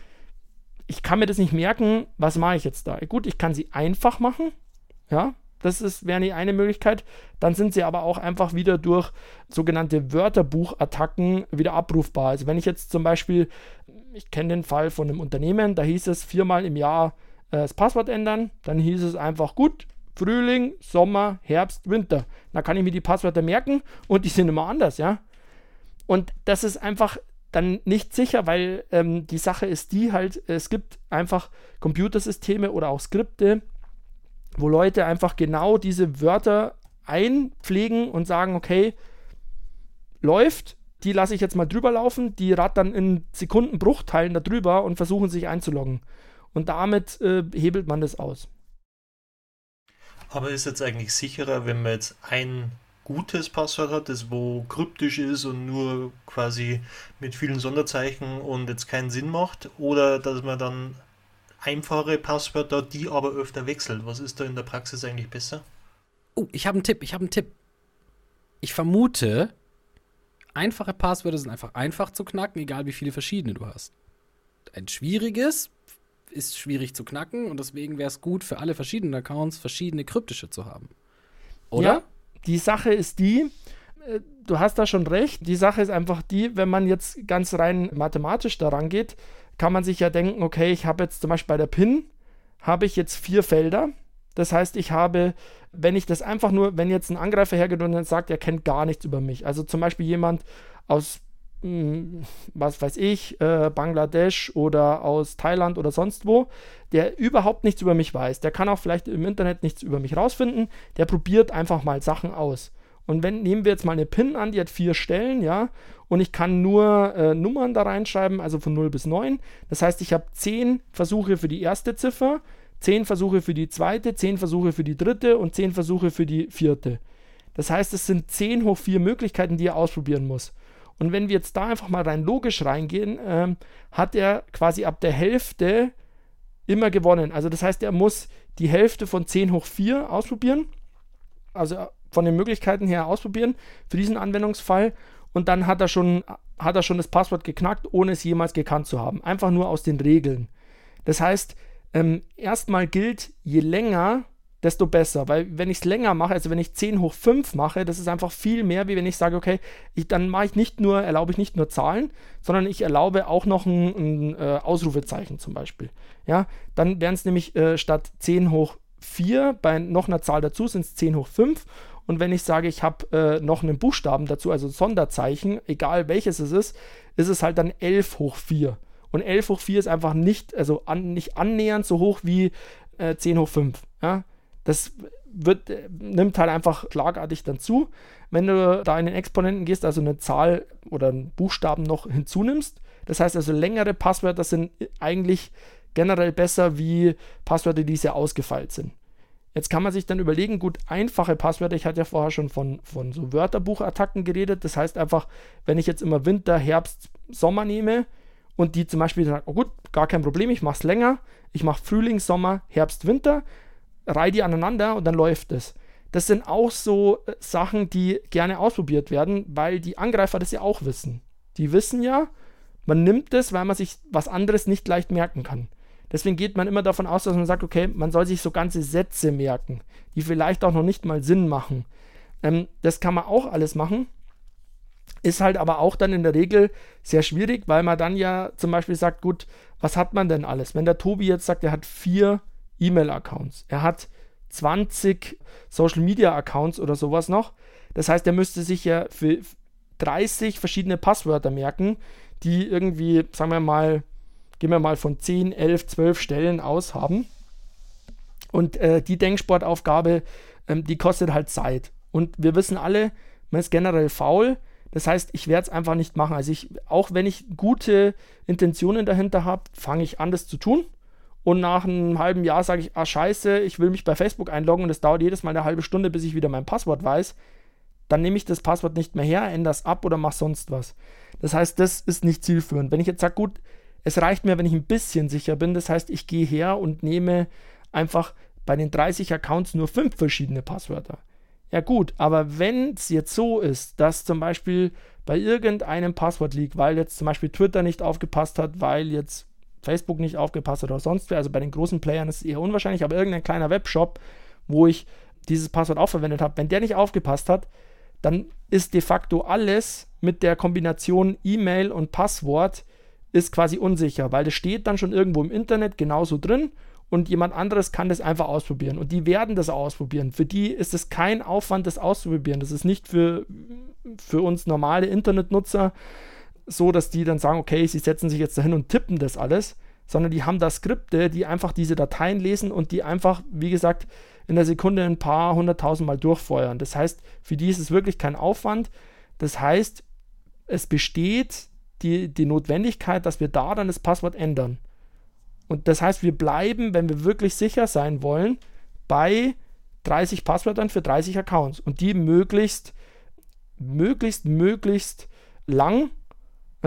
ich kann mir das nicht merken, was mache ich jetzt da? Gut, ich kann sie einfach machen, ja, das wäre die eine Möglichkeit. Dann sind sie aber auch einfach wieder durch sogenannte Wörterbuchattacken wieder abrufbar. Also wenn ich jetzt zum Beispiel, ich kenne den Fall von einem Unternehmen, da hieß es viermal im Jahr äh, das Passwort ändern. Dann hieß es einfach gut, Frühling, Sommer, Herbst, Winter. Da kann ich mir die Passwörter merken und die sind immer anders, ja. Und das ist einfach dann nicht sicher, weil ähm, die Sache ist die halt, es gibt einfach Computersysteme oder auch Skripte, wo Leute einfach genau diese Wörter einpflegen und sagen, okay, läuft, die lasse ich jetzt mal drüber laufen, die rattern in Sekundenbruchteilen da drüber und versuchen sich einzuloggen. Und damit äh, hebelt man das aus. Aber ist jetzt eigentlich sicherer, wenn man jetzt ein gutes Passwort hat, das wo kryptisch ist und nur quasi mit vielen Sonderzeichen und jetzt keinen Sinn macht, oder dass man dann einfache Passwörter, die aber öfter wechselt. Was ist da in der Praxis eigentlich besser? Oh, ich habe einen Tipp, ich habe einen Tipp. Ich vermute, einfache Passwörter sind einfach einfach zu knacken, egal wie viele verschiedene du hast. Ein schwieriges ist schwierig zu knacken und deswegen wäre es gut für alle verschiedenen Accounts verschiedene kryptische zu haben. Oder? Ja, die Sache ist die, äh, du hast da schon recht. Die Sache ist einfach die, wenn man jetzt ganz rein mathematisch daran geht, kann man sich ja denken, okay, ich habe jetzt zum Beispiel bei der PIN, habe ich jetzt vier Felder. Das heißt, ich habe, wenn ich das einfach nur, wenn jetzt ein Angreifer hergeht und sagt, er kennt gar nichts über mich. Also zum Beispiel jemand aus, was weiß ich, äh, Bangladesch oder aus Thailand oder sonst wo, der überhaupt nichts über mich weiß. Der kann auch vielleicht im Internet nichts über mich rausfinden. Der probiert einfach mal Sachen aus. Und wenn, nehmen wir jetzt mal eine PIN an, die hat vier Stellen, ja, und ich kann nur äh, Nummern da reinschreiben, also von 0 bis 9. Das heißt, ich habe 10 Versuche für die erste Ziffer, 10 Versuche für die zweite, 10 Versuche für die dritte und 10 Versuche für die vierte. Das heißt, es sind 10 hoch 4 Möglichkeiten, die er ausprobieren muss. Und wenn wir jetzt da einfach mal rein logisch reingehen, ähm, hat er quasi ab der Hälfte immer gewonnen. Also das heißt, er muss die Hälfte von 10 hoch 4 ausprobieren. Also von den Möglichkeiten her ausprobieren für diesen Anwendungsfall und dann hat er schon, hat er schon das Passwort geknackt, ohne es jemals gekannt zu haben. Einfach nur aus den Regeln. Das heißt, ähm, erstmal gilt, je länger, desto besser. Weil wenn ich es länger mache, also wenn ich 10 hoch 5 mache, das ist einfach viel mehr, wie wenn ich sage, okay, ich, dann mache ich nicht nur, erlaube ich nicht nur Zahlen, sondern ich erlaube auch noch ein, ein äh, Ausrufezeichen zum Beispiel. Ja, dann wären es nämlich äh, statt 10 hoch 4 bei noch einer Zahl dazu sind es 10 hoch 5 und wenn ich sage, ich habe äh, noch einen Buchstaben dazu, also Sonderzeichen, egal welches es ist, ist es halt dann 11 hoch 4. Und 11 hoch 4 ist einfach nicht, also an, nicht annähernd so hoch wie äh, 10 hoch 5. Ja? Das wird, äh, nimmt halt einfach schlagartig dann zu. Wenn du da in den Exponenten gehst, also eine Zahl oder einen Buchstaben noch hinzunimmst, das heißt also längere Passwörter sind eigentlich generell besser wie Passwörter, die sehr ausgefeilt sind. Jetzt kann man sich dann überlegen, gut, einfache Passwörter, ich hatte ja vorher schon von, von so Wörterbuchattacken geredet. Das heißt einfach, wenn ich jetzt immer Winter, Herbst, Sommer nehme und die zum Beispiel sagen, oh gut, gar kein Problem, ich mache es länger, ich mache Frühling, Sommer, Herbst, Winter, reihe die aneinander und dann läuft es. Das sind auch so äh, Sachen, die gerne ausprobiert werden, weil die Angreifer das ja auch wissen. Die wissen ja, man nimmt es, weil man sich was anderes nicht leicht merken kann. Deswegen geht man immer davon aus, dass man sagt, okay, man soll sich so ganze Sätze merken, die vielleicht auch noch nicht mal Sinn machen. Ähm, das kann man auch alles machen. Ist halt aber auch dann in der Regel sehr schwierig, weil man dann ja zum Beispiel sagt, gut, was hat man denn alles? Wenn der Tobi jetzt sagt, er hat vier E-Mail-Accounts, er hat 20 Social-Media-Accounts oder sowas noch. Das heißt, er müsste sich ja für 30 verschiedene Passwörter merken, die irgendwie, sagen wir mal, gehen wir mal von 10, 11, 12 Stellen aus haben. Und äh, die Denksportaufgabe, ähm, die kostet halt Zeit. Und wir wissen alle, man ist generell faul. Das heißt, ich werde es einfach nicht machen. Also ich, auch wenn ich gute Intentionen dahinter habe, fange ich an, das zu tun. Und nach einem halben Jahr sage ich, ah scheiße, ich will mich bei Facebook einloggen und es dauert jedes Mal eine halbe Stunde, bis ich wieder mein Passwort weiß. Dann nehme ich das Passwort nicht mehr her, ändere es ab oder mache sonst was. Das heißt, das ist nicht zielführend. Wenn ich jetzt sage, gut, es reicht mir, wenn ich ein bisschen sicher bin. Das heißt, ich gehe her und nehme einfach bei den 30 Accounts nur fünf verschiedene Passwörter. Ja gut, aber wenn es jetzt so ist, dass zum Beispiel bei irgendeinem Passwort liegt, weil jetzt zum Beispiel Twitter nicht aufgepasst hat, weil jetzt Facebook nicht aufgepasst oder sonst wer, also bei den großen Playern ist es eher unwahrscheinlich, aber irgendein kleiner Webshop, wo ich dieses Passwort auch verwendet habe, wenn der nicht aufgepasst hat, dann ist de facto alles mit der Kombination E-Mail und Passwort ist quasi unsicher, weil das steht dann schon irgendwo im Internet genauso drin und jemand anderes kann das einfach ausprobieren und die werden das ausprobieren. Für die ist es kein Aufwand, das auszuprobieren. Das ist nicht für, für uns normale Internetnutzer so, dass die dann sagen, okay, sie setzen sich jetzt dahin und tippen das alles, sondern die haben da Skripte, die einfach diese Dateien lesen und die einfach, wie gesagt, in der Sekunde ein paar hunderttausend Mal durchfeuern. Das heißt, für die ist es wirklich kein Aufwand. Das heißt, es besteht die, die Notwendigkeit, dass wir da dann das Passwort ändern. Und das heißt, wir bleiben, wenn wir wirklich sicher sein wollen, bei 30 Passwörtern für 30 Accounts und die möglichst, möglichst, möglichst lang,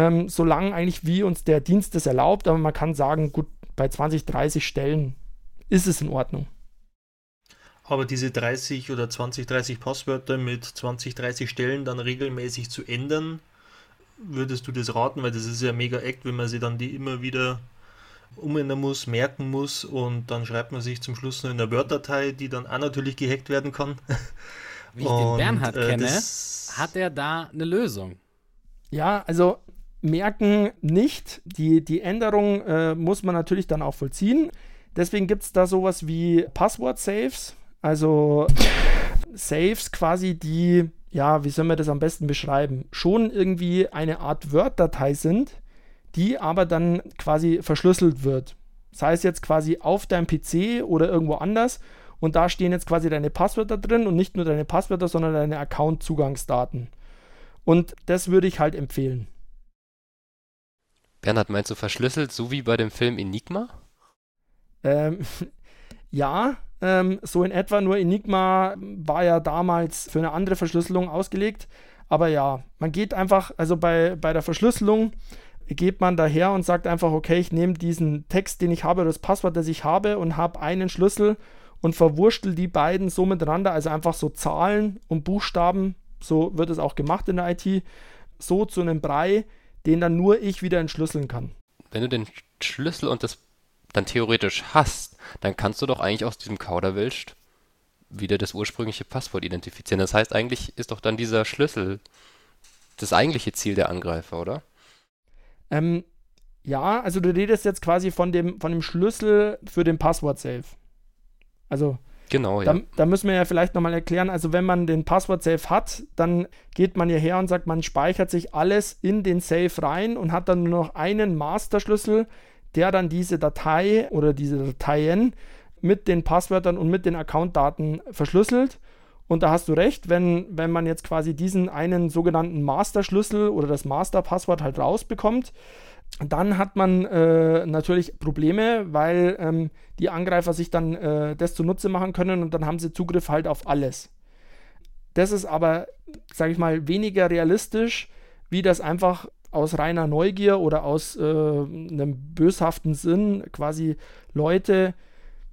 ähm, so lang eigentlich wie uns der Dienst das erlaubt, aber man kann sagen, gut, bei 20, 30 Stellen ist es in Ordnung. Aber diese 30 oder 20, 30 Passwörter mit 20, 30 Stellen dann regelmäßig zu ändern, würdest du das raten? Weil das ist ja mega Act, wenn man sie dann die immer wieder umändern muss, merken muss und dann schreibt man sich zum Schluss nur in der Word-Datei, die dann auch natürlich gehackt werden kann. Wie ich und, den Bernhard äh, kenne, hat er da eine Lösung. Ja, also merken nicht. Die, die Änderung äh, muss man natürlich dann auch vollziehen. Deswegen gibt es da sowas wie Passwort-Saves. Also Saves quasi, die, ja, wie soll man das am besten beschreiben? Schon irgendwie eine Art Word-Datei sind, die aber dann quasi verschlüsselt wird. Sei es jetzt quasi auf deinem PC oder irgendwo anders. Und da stehen jetzt quasi deine Passwörter drin und nicht nur deine Passwörter, sondern deine Account-Zugangsdaten. Und das würde ich halt empfehlen. Bernhard, meinst du verschlüsselt, so wie bei dem Film Enigma? Ähm, ja, ähm, so in etwa, nur Enigma war ja damals für eine andere Verschlüsselung ausgelegt. Aber ja, man geht einfach, also bei, bei der Verschlüsselung geht man daher und sagt einfach, okay, ich nehme diesen Text, den ich habe, das Passwort, das ich habe und habe einen Schlüssel und verwurschtel die beiden so miteinander, also einfach so Zahlen und Buchstaben, so wird es auch gemacht in der IT, so zu einem Brei, den dann nur ich wieder entschlüsseln kann. Wenn du den Schlüssel und das dann theoretisch hast, dann kannst du doch eigentlich aus diesem Kauderwelsch wieder das ursprüngliche Passwort identifizieren. Das heißt, eigentlich ist doch dann dieser Schlüssel das eigentliche Ziel der Angreifer, oder? Ähm, ja, also du redest jetzt quasi von dem, von dem Schlüssel für den Passwort-Safe. Also Genau, ja. Da, da, müssen wir ja vielleicht nochmal erklären, also wenn man den Passwort-Safe hat, dann geht man hierher und sagt, man speichert sich alles in den Safe rein und hat dann nur noch einen Masterschlüssel, der dann diese Datei oder diese Dateien mit den Passwörtern und mit den Accountdaten verschlüsselt. Und da hast du recht, wenn, wenn man jetzt quasi diesen einen sogenannten Masterschlüssel oder das Masterpasswort halt rausbekommt, dann hat man äh, natürlich Probleme, weil ähm, die Angreifer sich dann äh, das zunutze machen können und dann haben sie Zugriff halt auf alles. Das ist aber, sage ich mal, weniger realistisch, wie das einfach aus reiner Neugier oder aus äh, einem böshaften Sinn quasi Leute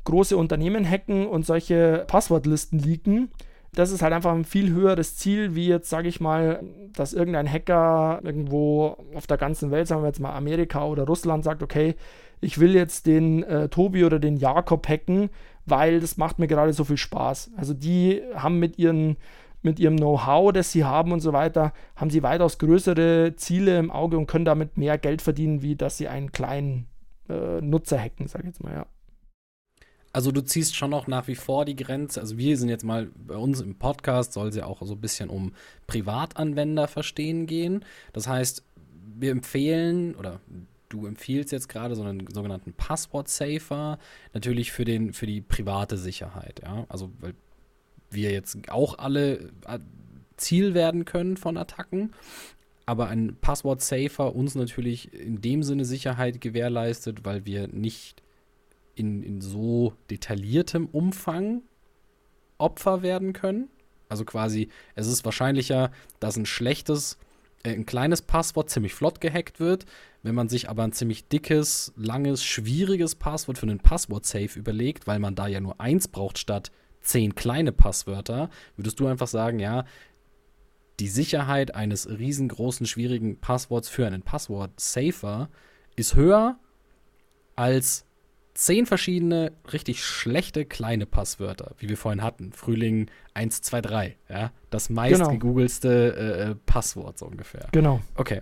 große Unternehmen hacken und solche Passwortlisten leaken. Das ist halt einfach ein viel höheres Ziel, wie jetzt, sage ich mal, dass irgendein Hacker irgendwo auf der ganzen Welt, sagen wir jetzt mal Amerika oder Russland, sagt, okay, ich will jetzt den äh, Tobi oder den Jakob hacken, weil das macht mir gerade so viel Spaß. Also die haben mit ihren mit ihrem Know-how, das sie haben und so weiter, haben sie weitaus größere Ziele im Auge und können damit mehr Geld verdienen, wie dass sie einen kleinen äh, Nutzer hacken, sag ich jetzt mal, ja. Also du ziehst schon noch nach wie vor die Grenze. Also wir sind jetzt mal bei uns im Podcast, soll es ja auch so ein bisschen um Privatanwender verstehen gehen. Das heißt, wir empfehlen oder du empfiehlst jetzt gerade so einen sogenannten Passwort-Safer, natürlich für, den, für die private Sicherheit. Ja? Also, weil wir jetzt auch alle äh, Ziel werden können von Attacken, aber ein Passwort-Safer uns natürlich in dem Sinne Sicherheit gewährleistet, weil wir nicht in, in so detailliertem Umfang Opfer werden können. Also quasi, es ist wahrscheinlicher, dass ein schlechtes, äh, ein kleines Passwort ziemlich flott gehackt wird. Wenn man sich aber ein ziemlich dickes, langes, schwieriges Passwort für einen Passwort-Safe überlegt, weil man da ja nur eins braucht statt zehn kleine Passwörter, würdest du einfach sagen, ja, die Sicherheit eines riesengroßen, schwierigen Passworts für einen Passwort-Safer ist höher als zehn verschiedene richtig schlechte kleine Passwörter, wie wir vorhin hatten. Frühling 123, ja. Das meist genau. gegoogelste äh, äh, Passwort so ungefähr. Genau. Okay.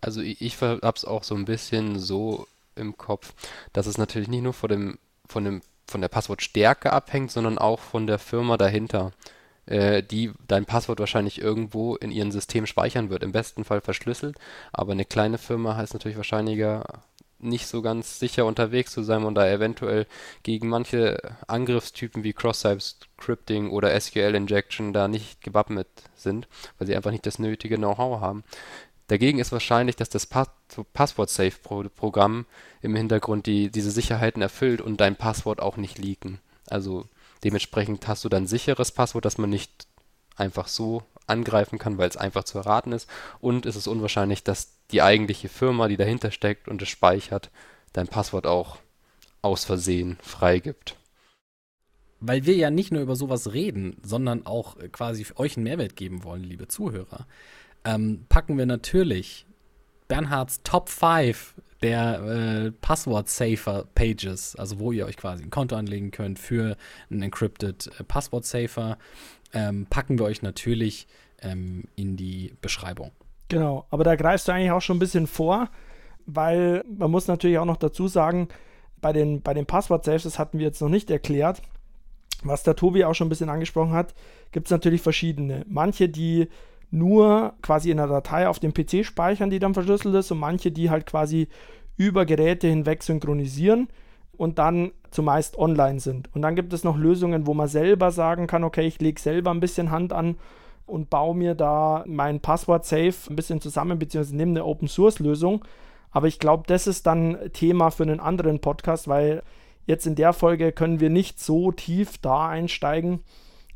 Also ich, ich hab's auch so ein bisschen so im Kopf, dass es natürlich nicht nur von dem, von dem von der Passwortstärke abhängt, sondern auch von der Firma dahinter, äh, die dein Passwort wahrscheinlich irgendwo in ihrem System speichern wird. Im besten Fall verschlüsselt, aber eine kleine Firma heißt natürlich wahrscheinlicher nicht so ganz sicher unterwegs zu sein und da eventuell gegen manche Angriffstypen wie Cross-Site-Scripting oder SQL-Injection da nicht gewappnet sind, weil sie einfach nicht das nötige Know-how haben. Dagegen ist wahrscheinlich, dass das Pass Passwort-Safe-Programm im Hintergrund die, diese Sicherheiten erfüllt und dein Passwort auch nicht leaken. Also dementsprechend hast du dann sicheres Passwort, das man nicht einfach so angreifen kann, weil es einfach zu erraten ist. Und es ist unwahrscheinlich, dass die eigentliche Firma, die dahinter steckt und es speichert, dein Passwort auch aus Versehen freigibt. Weil wir ja nicht nur über sowas reden, sondern auch quasi euch einen Mehrwert geben wollen, liebe Zuhörer ähm, packen wir natürlich Bernhards Top 5 der äh, Passwort-Safer-Pages, also wo ihr euch quasi ein Konto anlegen könnt für einen Encrypted äh, Passwort-Safer, ähm, packen wir euch natürlich ähm, in die Beschreibung. Genau, aber da greifst du eigentlich auch schon ein bisschen vor, weil man muss natürlich auch noch dazu sagen, bei den, bei den Passwort-Safes, das hatten wir jetzt noch nicht erklärt, was der Tobi auch schon ein bisschen angesprochen hat, gibt es natürlich verschiedene. Manche, die nur quasi in einer Datei auf dem PC speichern, die dann verschlüsselt ist, und manche, die halt quasi über Geräte hinweg synchronisieren und dann zumeist online sind. Und dann gibt es noch Lösungen, wo man selber sagen kann, okay, ich lege selber ein bisschen Hand an und baue mir da mein Passwort-Safe ein bisschen zusammen, beziehungsweise nehme eine Open-Source-Lösung. Aber ich glaube, das ist dann Thema für einen anderen Podcast, weil jetzt in der Folge können wir nicht so tief da einsteigen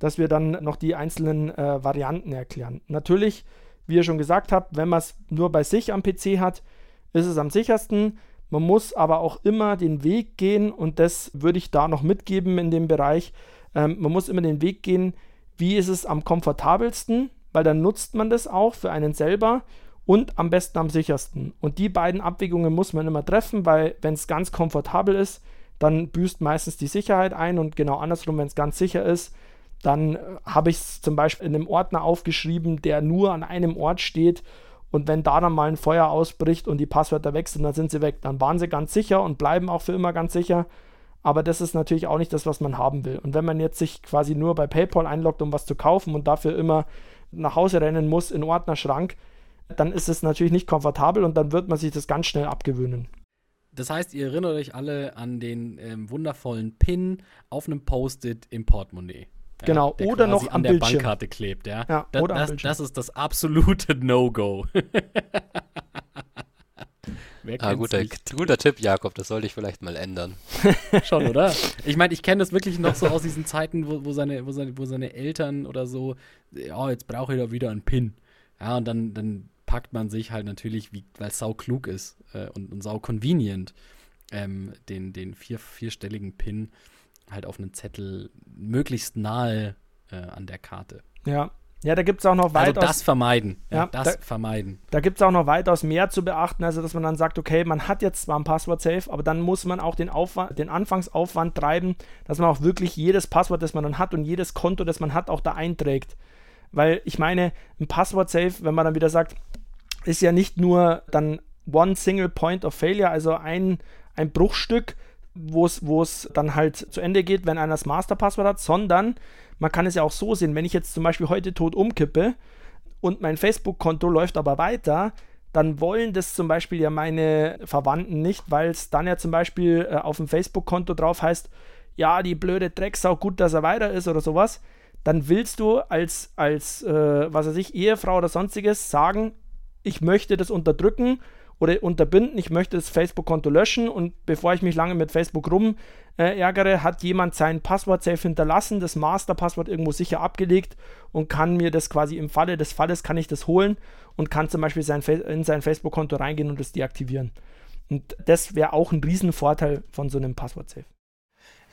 dass wir dann noch die einzelnen äh, Varianten erklären. Natürlich, wie ihr schon gesagt habt, wenn man es nur bei sich am PC hat, ist es am sichersten. Man muss aber auch immer den Weg gehen und das würde ich da noch mitgeben in dem Bereich. Ähm, man muss immer den Weg gehen, wie ist es am komfortabelsten, weil dann nutzt man das auch für einen selber und am besten am sichersten. Und die beiden Abwägungen muss man immer treffen, weil wenn es ganz komfortabel ist, dann büßt meistens die Sicherheit ein und genau andersrum, wenn es ganz sicher ist, dann habe ich es zum Beispiel in einem Ordner aufgeschrieben, der nur an einem Ort steht. Und wenn da dann mal ein Feuer ausbricht und die Passwörter wechseln, dann sind sie weg. Dann waren sie ganz sicher und bleiben auch für immer ganz sicher. Aber das ist natürlich auch nicht das, was man haben will. Und wenn man jetzt sich quasi nur bei PayPal einloggt, um was zu kaufen und dafür immer nach Hause rennen muss in Ordnerschrank, dann ist es natürlich nicht komfortabel und dann wird man sich das ganz schnell abgewöhnen. Das heißt, ihr erinnert euch alle an den ähm, wundervollen Pin auf einem Post-it im Portemonnaie. Genau, ja, oder noch an am der Bildschirm. Bankkarte klebt, ja. Ja, das, oder am das, Bildschirm. das ist das absolute No-Go. Ah, guter, nicht? guter Tipp, Jakob, das sollte ich vielleicht mal ändern. Schon, oder? Ich meine, ich kenne das wirklich noch so aus diesen Zeiten, wo, wo, seine, wo, seine, wo seine Eltern oder so, ja, jetzt brauche ich da wieder einen Pin. Ja, und dann, dann packt man sich halt natürlich, weil es sau klug ist äh, und, und sau convenient, ähm, den, den vier, vierstelligen Pin halt auf einen Zettel möglichst nahe äh, an der Karte. Ja. Ja, da gibt es auch noch Also weitaus, das vermeiden. Ja, Ja, das da- vermeiden. da gibt's auch noch weitaus mehr zu beachten, also dass man dann sagt, okay, man hat jetzt zwar ein Passwort safe, aber dann muss man auch den, Aufwand, den Anfangsaufwand treiben, dass man auch wirklich jedes Passwort, das man dann hat und jedes Konto, das man hat, auch da einträgt. Weil ich meine, ein Passwort safe, wenn man dann wieder sagt, ist ja nicht nur dann one single point of failure, also ein, ein Bruchstück, wo es dann halt zu Ende geht, wenn einer das Masterpasswort hat, sondern man kann es ja auch so sehen, wenn ich jetzt zum Beispiel heute tot umkippe und mein Facebook-Konto läuft aber weiter, dann wollen das zum Beispiel ja meine Verwandten nicht, weil es dann ja zum Beispiel äh, auf dem Facebook-Konto drauf heißt, ja, die blöde Drecksau, gut, dass er weiter ist oder sowas. Dann willst du als, als äh, was weiß ich, Ehefrau oder sonstiges sagen, ich möchte das unterdrücken oder unterbinden, ich möchte das Facebook-Konto löschen und bevor ich mich lange mit Facebook rum äh, ärgere, hat jemand sein Passwort-Safe hinterlassen, das Master-Passwort irgendwo sicher abgelegt und kann mir das quasi im Falle des Falles kann ich das holen und kann zum Beispiel sein, in sein Facebook-Konto reingehen und das deaktivieren. Und das wäre auch ein Riesenvorteil von so einem Passwort-Safe.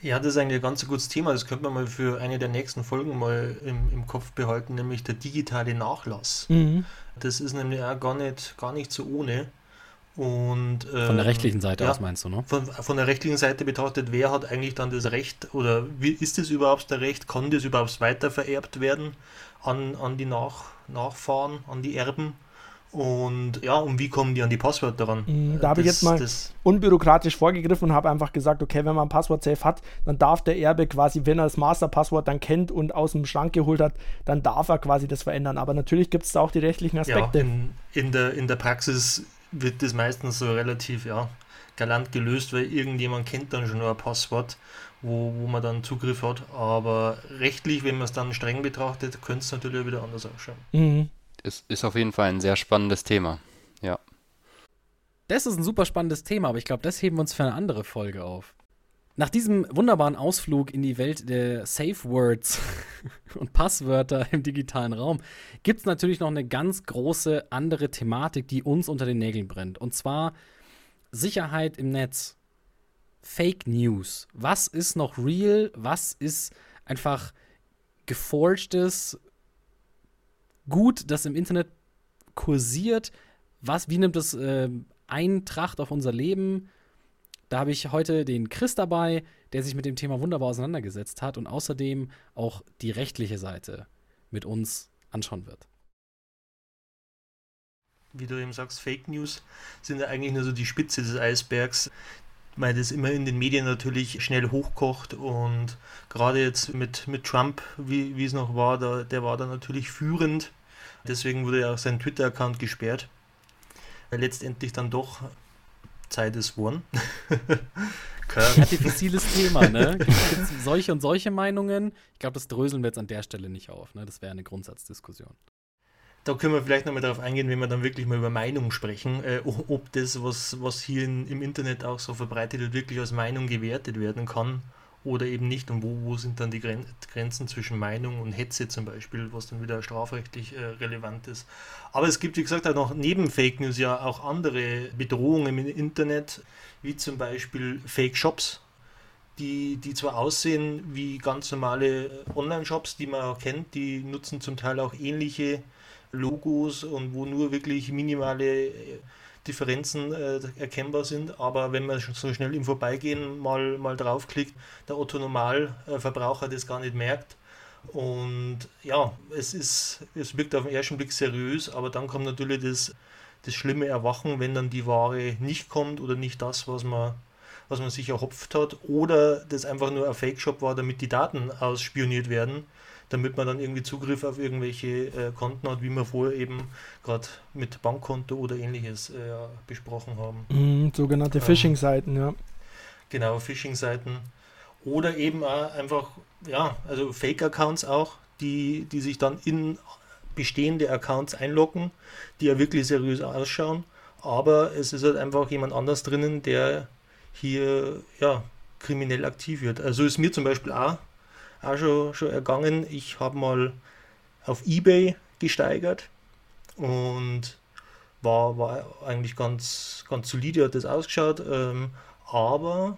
Ja, das ist eigentlich ein ganz gutes Thema. Das könnte man mal für eine der nächsten Folgen mal im, im Kopf behalten, nämlich der digitale Nachlass. Mhm. Das ist nämlich auch gar nicht, gar nicht so ohne. Und, Von der rechtlichen Seite ja, aus meinst du, ne? Von, von der rechtlichen Seite betrachtet, wer hat eigentlich dann das Recht oder wie ist es überhaupt der Recht? Kann das überhaupt weitervererbt werden an, an die Nach, Nachfahren, an die Erben? Und ja, und wie kommen die an die Passwörter ran? Mhm, da habe ich Das- jetzt mal- Das, unbürokratisch vorgegriffen und habe einfach gesagt, okay, wenn man ein Passwort-Safe hat, dann darf der Erbe quasi, wenn er das Masterpasswort dann kennt und aus dem Schrank geholt hat, dann darf er quasi das verändern. Aber natürlich gibt es da auch die rechtlichen ja, Aspekte. in, in, der, in der Praxis wird das meistens so relativ ja, galant gelöst, weil irgendjemand kennt dann schon ein Passwort, wo, wo man dann Zugriff hat. Aber rechtlich, wenn man es dann streng betrachtet, könnte es natürlich wieder anders ausschauen. Mhm. Ist, ist auf jeden Fall ein sehr spannendes Thema. Ja. Das ist ein super spannendes Thema, aber ich glaube, das heben wir uns für eine andere Folge auf. Nach diesem wunderbaren Ausflug in die Welt der Safe Words und Passwörter im digitalen Raum gibt es natürlich noch eine ganz große andere Thematik, die uns unter den Nägeln brennt. Und zwar Sicherheit im Netz. Fake News. Was ist noch real? Was ist einfach geforgtes Gut, das im Internet kursiert? Was, wie nimmt es äh, Eintracht auf unser Leben. Da habe ich heute den Chris dabei, der sich mit dem Thema wunderbar auseinandergesetzt hat und außerdem auch die rechtliche Seite mit uns anschauen wird. Wie du eben sagst, Fake News sind ja eigentlich nur so die Spitze des Eisbergs, weil das immer in den Medien natürlich schnell hochkocht und gerade jetzt mit, mit Trump, wie, wie es noch war, da, der war da natürlich führend. Deswegen wurde ja auch sein Twitter-Account gesperrt. Weil letztendlich dann doch Zeit ist geworden. Ja, diffiziles Thema, ne? Gibt es solche und solche Meinungen? Ich glaube, das dröseln wir jetzt an der Stelle nicht auf, ne? Das wäre eine Grundsatzdiskussion. Da können wir vielleicht nochmal darauf eingehen, wenn wir dann wirklich mal über Meinung sprechen, äh, ob das, was, was hier in, im Internet auch so verbreitet wird, wirklich als Meinung gewertet werden kann oder eben nicht und wo, wo sind dann die Grenzen zwischen Meinung und Hetze zum Beispiel, was dann wieder strafrechtlich äh, relevant ist. Aber es gibt, wie gesagt, auch noch neben Fake News ja auch andere Bedrohungen im Internet, wie zum Beispiel Fake Shops, die, die zwar aussehen wie ganz normale Online-Shops, die man auch kennt, die nutzen zum Teil auch ähnliche Logos und wo nur wirklich minimale äh, Differenzen äh, erkennbar sind, aber wenn man so schnell im Vorbeigehen mal, mal draufklickt, der Otto Normalverbraucher das gar nicht merkt. Und ja, es ist, es wirkt auf den ersten Blick seriös, aber dann kommt natürlich das, das schlimme Erwachen, wenn dann die Ware nicht kommt oder nicht das, was man, was man sich erhofft hat, oder das einfach nur ein Fake-Shop war, damit die Daten ausspioniert werden damit man dann irgendwie Zugriff auf irgendwelche äh, Konten hat, wie wir vorher eben gerade mit Bankkonto oder ähnliches äh, besprochen haben. Mhm, sogenannte ähm, Phishing-Seiten, ja. Genau, Phishing-Seiten. Oder eben auch einfach, ja, also Fake-Accounts auch, die, die sich dann in bestehende Accounts einloggen, die ja wirklich seriös ausschauen. Aber es ist halt einfach jemand anders drinnen, der hier ja, kriminell aktiv wird. Also ist mir zum Beispiel auch auch schon, schon ergangen. Ich habe mal auf Ebay gesteigert und war, war eigentlich ganz, ganz solide, hat das ausgeschaut. Ähm, aber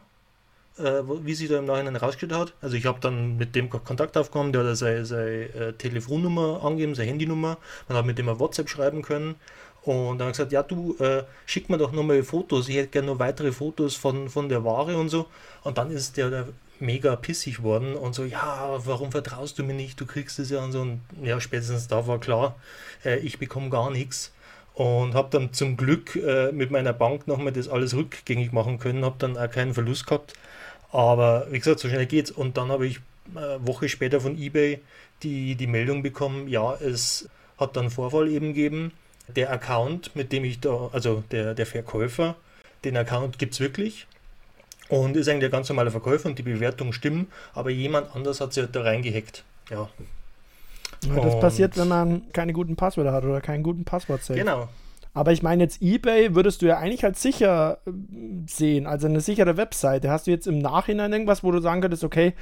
äh, wie sich da im Nachhinein herausgestellt hat, also ich habe dann mit dem Kontakt aufgenommen, der hat seine, seine äh, Telefonnummer angegeben, seine Handynummer, man hat mit dem ein WhatsApp schreiben können und dann gesagt, ja du, äh, schick mir doch nochmal Fotos, ich hätte gerne noch weitere Fotos von, von der Ware und so. Und dann ist der, der mega pissig worden und so, ja, warum vertraust du mir nicht, du kriegst es ja und so. Und ja, spätestens da war klar, äh, ich bekomme gar nichts. Und habe dann zum Glück äh, mit meiner Bank nochmal das alles rückgängig machen können, habe dann auch keinen Verlust gehabt. Aber wie gesagt, so schnell geht's. Und dann habe ich äh, Woche später von eBay die, die Meldung bekommen, ja, es hat dann Vorfall eben gegeben. Der Account, mit dem ich da, also der, der Verkäufer, den Account gibt es wirklich und ist eigentlich ein ganz normaler Verkäufer und die Bewertungen stimmen, aber jemand anders hat sich halt da reingehackt. Ja. ja das und passiert, wenn man keine guten Passwörter hat oder keinen guten Passwort -Safe. Genau. Aber ich meine, jetzt eBay würdest du ja eigentlich als sicher äh, sehen, also eine sichere Webseite. Hast du jetzt im Nachhinein irgendwas, wo du sagen könntest, okay,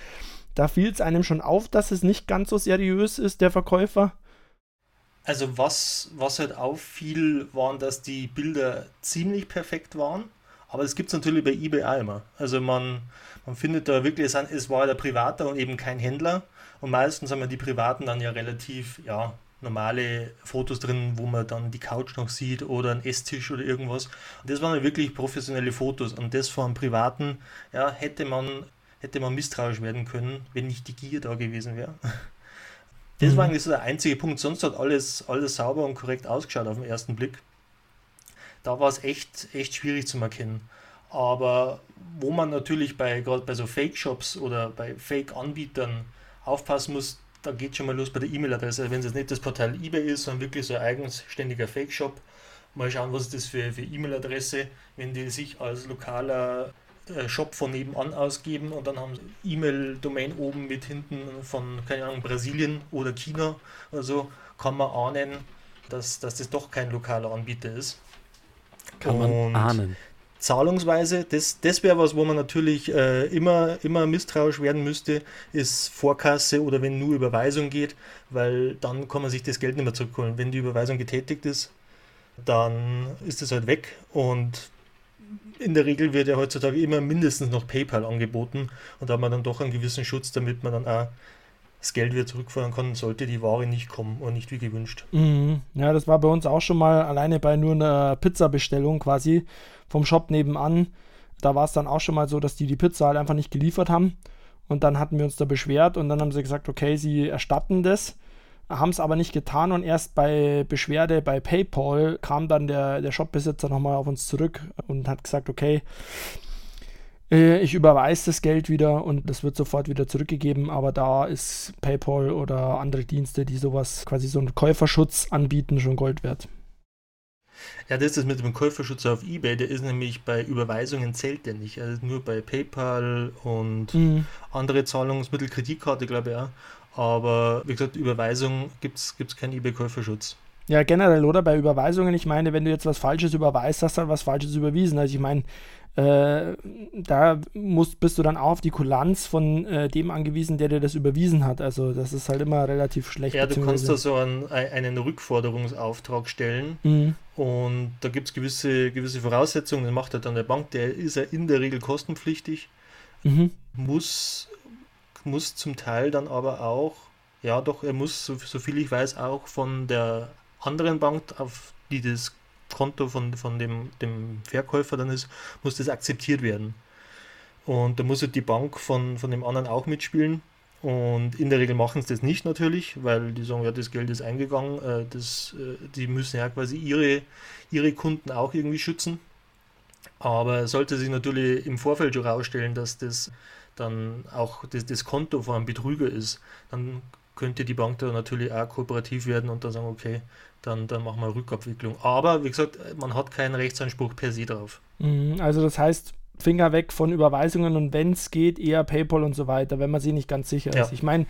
da fiel es einem schon auf, dass es nicht ganz so seriös ist, der Verkäufer? Also was, was halt auffiel, waren, dass die Bilder ziemlich perfekt waren. Aber es gibt es natürlich bei eBay auch immer. Also man, man findet da wirklich, es war der Privater und eben kein Händler. Und meistens haben wir die Privaten dann ja relativ, ja, normale Fotos drin, wo man dann die Couch noch sieht oder einen Esstisch oder irgendwas. Und das waren ja wirklich professionelle Fotos. Und das von einem Privaten, ja, hätte man, hätte man misstrauisch werden können, wenn nicht die Gier da gewesen wäre. Das mhm. war eigentlich so der einzige Punkt. Sonst hat alles, alles sauber und korrekt ausgeschaut auf den ersten Blick da war es echt, echt schwierig zu erkennen. Aber wo man natürlich bei gerade bei so Fake-Shops oder bei Fake-Anbietern aufpassen muss, da geht schon mal los bei der E-Mail-Adresse. Wenn es jetzt nicht das Portal eBay ist, sondern wirklich so ein eigenständiger Fake-Shop, mal schauen, was ist das für, für E-Mail-Adresse, wenn die sich als lokaler äh, Shop von nebenan ausgeben und dann haben sie E-Mail-Domain oben mit hinten von, keine Ahnung, Brasilien oder China oder so, kann man ahnen, dass, dass das doch kein lokaler Anbieter ist. Kann man und ahnen. Zahlungsweise, das, das wäre was, wo man natürlich äh, immer, immer misstrauisch werden müsste, ist Vorkasse oder wenn nur Überweisung geht, weil dann kann man sich das Geld nicht mehr zurückholen. Wenn die Überweisung getätigt ist, dann ist es halt weg und in der Regel wird ja heutzutage immer mindestens noch PayPal angeboten und da hat man dann doch einen gewissen Schutz, damit man dann auch das Geld wieder zurückfahren kann, sollte die Ware nicht kommen und nicht wie gewünscht. Mhm. Ja, das war bei uns auch schon mal alleine bei nur einer Pizzabestellung quasi vom Shop nebenan. Da war es dann auch schon mal so, dass die die Pizza halt einfach nicht geliefert haben. Und dann hatten wir uns da beschwert und dann haben sie gesagt, okay, sie erstatten das, haben es aber nicht getan und erst bei Beschwerde bei PayPal kam dann der, der Shopbesitzer nochmal auf uns zurück und hat gesagt, okay, ich überweise das Geld wieder und das wird sofort wieder zurückgegeben, aber da ist PayPal oder andere Dienste, die sowas quasi so einen Käuferschutz anbieten, schon Gold wert. Ja, das ist das mit dem Käuferschutz auf Ebay, der ist nämlich bei Überweisungen zählt der nicht. Also nur bei PayPal und mhm. andere Zahlungsmittel, Kreditkarte, glaube ich auch. Aber wie gesagt, Überweisung gibt es keinen Ebay-Käuferschutz. Ja, generell, oder? Bei Überweisungen, ich meine, wenn du jetzt was Falsches überweist, hast du halt was Falsches überwiesen. Also ich meine, äh, da musst, bist du dann auch auf die Kulanz von äh, dem angewiesen, der dir das überwiesen hat. Also das ist halt immer relativ schlecht. Ja, du kannst da so einen, einen Rückforderungsauftrag stellen mhm. und da gibt es gewisse, gewisse Voraussetzungen, das macht er dann der Bank, der ist ja in der Regel kostenpflichtig, mhm. muss, muss zum Teil dann aber auch, ja doch, er muss, so, so viel ich weiß, auch von der anderen Bank, auf die das Konto von, von dem, dem Verkäufer dann ist, muss das akzeptiert werden. Und da muss halt die Bank von, von dem anderen auch mitspielen. Und in der Regel machen sie das nicht natürlich, weil die sagen, ja, das Geld ist eingegangen, äh, das, äh, die müssen ja quasi ihre, ihre Kunden auch irgendwie schützen. Aber sollte sich natürlich im Vorfeld schon herausstellen, dass das dann auch das, das Konto von einem Betrüger ist, dann könnte die Bank da natürlich auch kooperativ werden und dann sagen, okay, dann, dann machen wir Rückabwicklung. Aber wie gesagt, man hat keinen Rechtsanspruch per se drauf. Mhm, also das heißt, Finger weg von Überweisungen und wenn es geht, eher PayPal und so weiter, wenn man sich nicht ganz sicher ja. ist. Ich meine,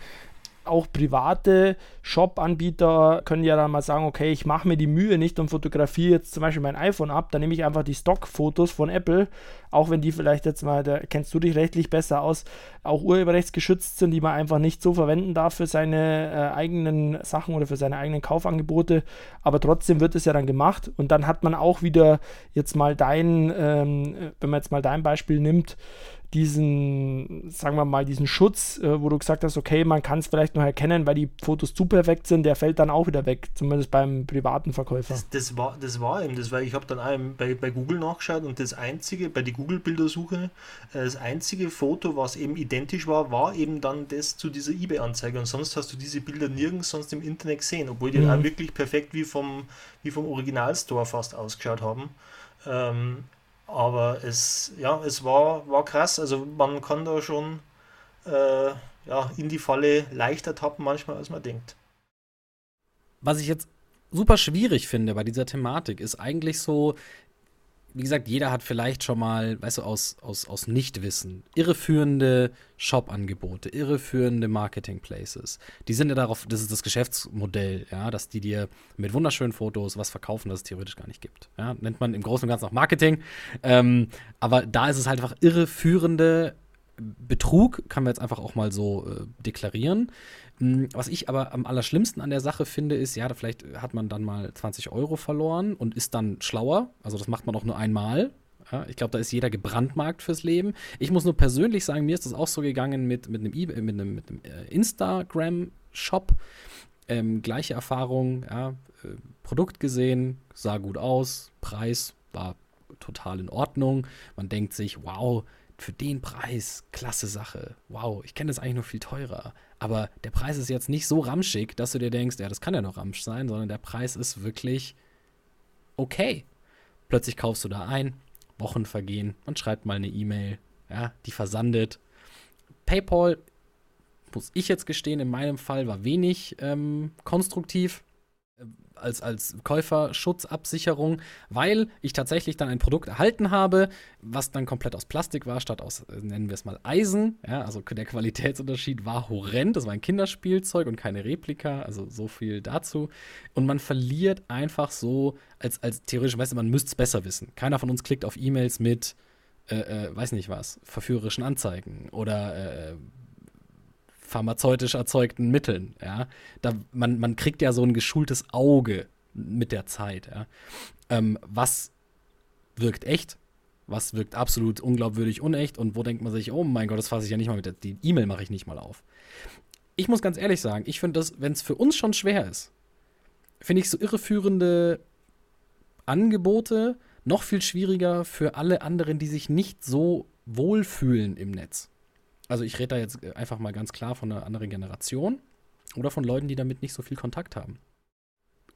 auch private Shop-Anbieter können ja dann mal sagen, okay, ich mache mir die Mühe nicht und fotografiere jetzt zum Beispiel mein iPhone ab, dann nehme ich einfach die Stock-Fotos von Apple, auch wenn die vielleicht jetzt mal, da kennst du dich rechtlich besser aus, auch urheberrechtsgeschützt sind, die man einfach nicht so verwenden darf für seine äh, eigenen Sachen oder für seine eigenen Kaufangebote, aber trotzdem wird es ja dann gemacht und dann hat man auch wieder jetzt mal dein, ähm, wenn man jetzt mal dein Beispiel nimmt, diesen, sagen wir mal, diesen Schutz, äh, wo du gesagt hast, okay, man kann es vielleicht noch erkennen, weil die Fotos zu perfekt sind, der fällt dann auch wieder weg, zumindest beim privaten Verkäufer. Das, das war, das war eben, das war, ich habe dann auch bei, bei Google nachgeschaut und das einzige, bei die Google-Bildersuche, äh, das einzige Foto, was eben identisch war, war eben dann das zu dieser eBay-Anzeige und sonst hast du diese Bilder nirgends sonst im Internet gesehen, obwohl die mhm. auch wirklich perfekt wie vom, wie vom Originalstore fast ausgeschaut haben. Ähm, aber es, ja, es war, war krass. Also man kann da schon äh, ja, in die Falle leichter tappen manchmal, als man denkt. Was ich jetzt super schwierig finde bei dieser Thematik, ist eigentlich so wie gesagt, jeder hat vielleicht schon mal, weißt du, aus, aus, aus Nichtwissen, irreführende Shop-Angebote, irreführende Marketing-Places. Die sind ja darauf, das ist das Geschäftsmodell, ja, dass die dir mit wunderschönen Fotos was verkaufen, das es theoretisch gar nicht gibt. Ja, nennt man im Großen und Ganzen auch Marketing. Ähm, aber da ist es halt einfach irreführende Betrug, kann man jetzt einfach auch mal so äh, deklarieren. Hm, was ich aber am allerschlimmsten an der Sache finde, ist, ja, vielleicht hat man dann mal 20 Euro verloren und ist dann schlauer. Also das macht man auch nur einmal. Ja, ich glaube, da ist jeder gebrandmarkt fürs Leben. Ich muss nur persönlich sagen, mir ist das auch so gegangen mit, mit einem, eBay, mit einem, einem äh, Instagram-Shop. Ähm, gleiche Erfahrung, ja, äh, Produkt gesehen, sah gut aus, Preis war total in Ordnung. Man denkt sich, wow, für den Preis, klasse Sache. Wow, ich kenne das eigentlich noch viel teurer. Aber der Preis ist jetzt nicht so ramschig, dass du dir denkst, ja, das kann ja noch ramsch sein, sondern der Preis ist wirklich okay. Plötzlich kaufst du da ein, Wochen vergehen, man schreibt mal eine E-Mail, ja, die versandet. PayPal, muss ich jetzt gestehen, in meinem Fall war wenig ähm, konstruktiv als, als Käuferschutzabsicherung, weil ich tatsächlich dann ein Produkt erhalten habe, was dann komplett aus Plastik war, statt aus, äh, nennen wir es mal, Eisen. Ja, also der Qualitätsunterschied war horrend. Das war ein Kinderspielzeug und keine Replika, also so viel dazu. Und man verliert einfach so, als, als theoretisch, weißt du, man müsste es besser wissen. Keiner von uns klickt auf E-Mails mit, äh, äh, weiß nicht was, verführerischen Anzeigen oder äh, pharmazeutisch erzeugten Mitteln. Ja? Da, man, man kriegt ja so ein geschultes Auge mit der Zeit. Ja? Ähm, was wirkt echt? Was wirkt absolut unglaubwürdig unecht? Und wo denkt man sich, oh mein Gott, das fasse ich ja nicht mal mit. Der, die E-Mail mache ich nicht mal auf. ich muss ganz ehrlich sagen, ich finde das, wenn es für uns schon schwer ist, finde ich so irreführende Angebote noch viel schwieriger für alle anderen, die sich nicht so wohlfühlen im Netz. Also ich rede da jetzt einfach mal ganz klar von einer anderen Generation oder von Leuten, die damit nicht so viel Kontakt haben.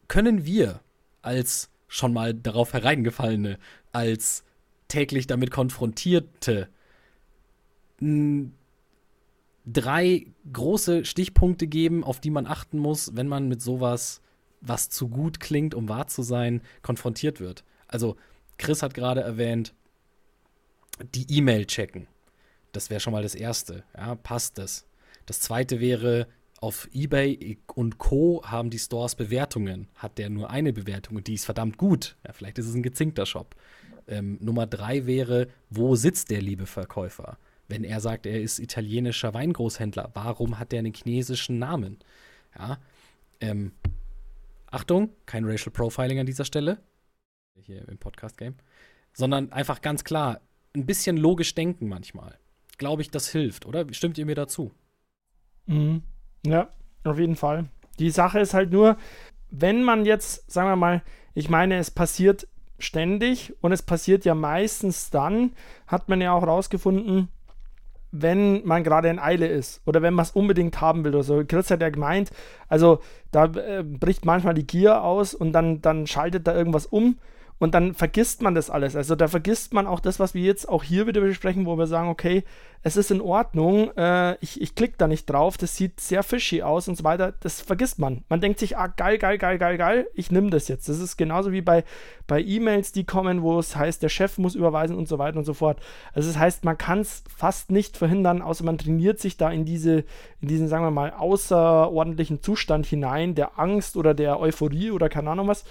Können wir als schon mal darauf hereingefallene, als täglich damit konfrontierte, drei große Stichpunkte geben, auf die man achten muss, wenn man mit sowas, was zu gut klingt, um wahr zu sein, konfrontiert wird. Also, Chris hat gerade erwähnt, die E-Mail checken. Das wäre schon mal das Erste. Ja, passt das? Das Zweite wäre, auf eBay und Co. haben die Stores Bewertungen. Hat der nur eine Bewertung und die ist verdammt gut. Ja, vielleicht ist es ein gezinkter Shop. Ähm, Nummer drei wäre, wo sitzt der liebe Verkäufer? Wenn er sagt, er ist italienischer Weingroßhändler, warum hat er einen chinesischen Namen? Ja. Ähm, Achtung, kein Racial Profiling an dieser Stelle. Hier im Podcast-Game. Sondern einfach ganz klar, ein bisschen logisch denken manchmal. Glaube ich, das hilft, oder? Stimmt ihr mir dazu? Mhm. Ja, auf jeden Fall. Die Sache ist halt nur, wenn man jetzt, sagen wir mal, ich meine, es passiert ständig und es passiert ja meistens dann, hat man ja auch rausgefunden, wenn man gerade in Eile ist oder wenn man es unbedingt haben will oder so. Chris hat ja gemeint, also da äh, bricht manchmal die Gier aus und dann, dann schaltet da irgendwas um und dann vergisst man das alles. Also da vergisst man auch das, was wir jetzt auch hier wieder besprechen, wo wir sagen, okay, es ist in Ordnung, äh, ich, ich klicke da nicht drauf, das sieht sehr fishy aus und so weiter. Das vergisst man. Man denkt sich, ah, geil, geil, geil, geil, geil, ich nehme das jetzt. Das ist genauso wie bei, bei E-Mails, die kommen, wo es heißt, der Chef muss überweisen und so weiter und so fort. Also das heißt, man kann es fast nicht verhindern, außer man trainiert sich da in, diese, in diesen, sagen wir mal, außerordentlichen Zustand hinein, der Angst oder der Euphorie oder keine Ahnung was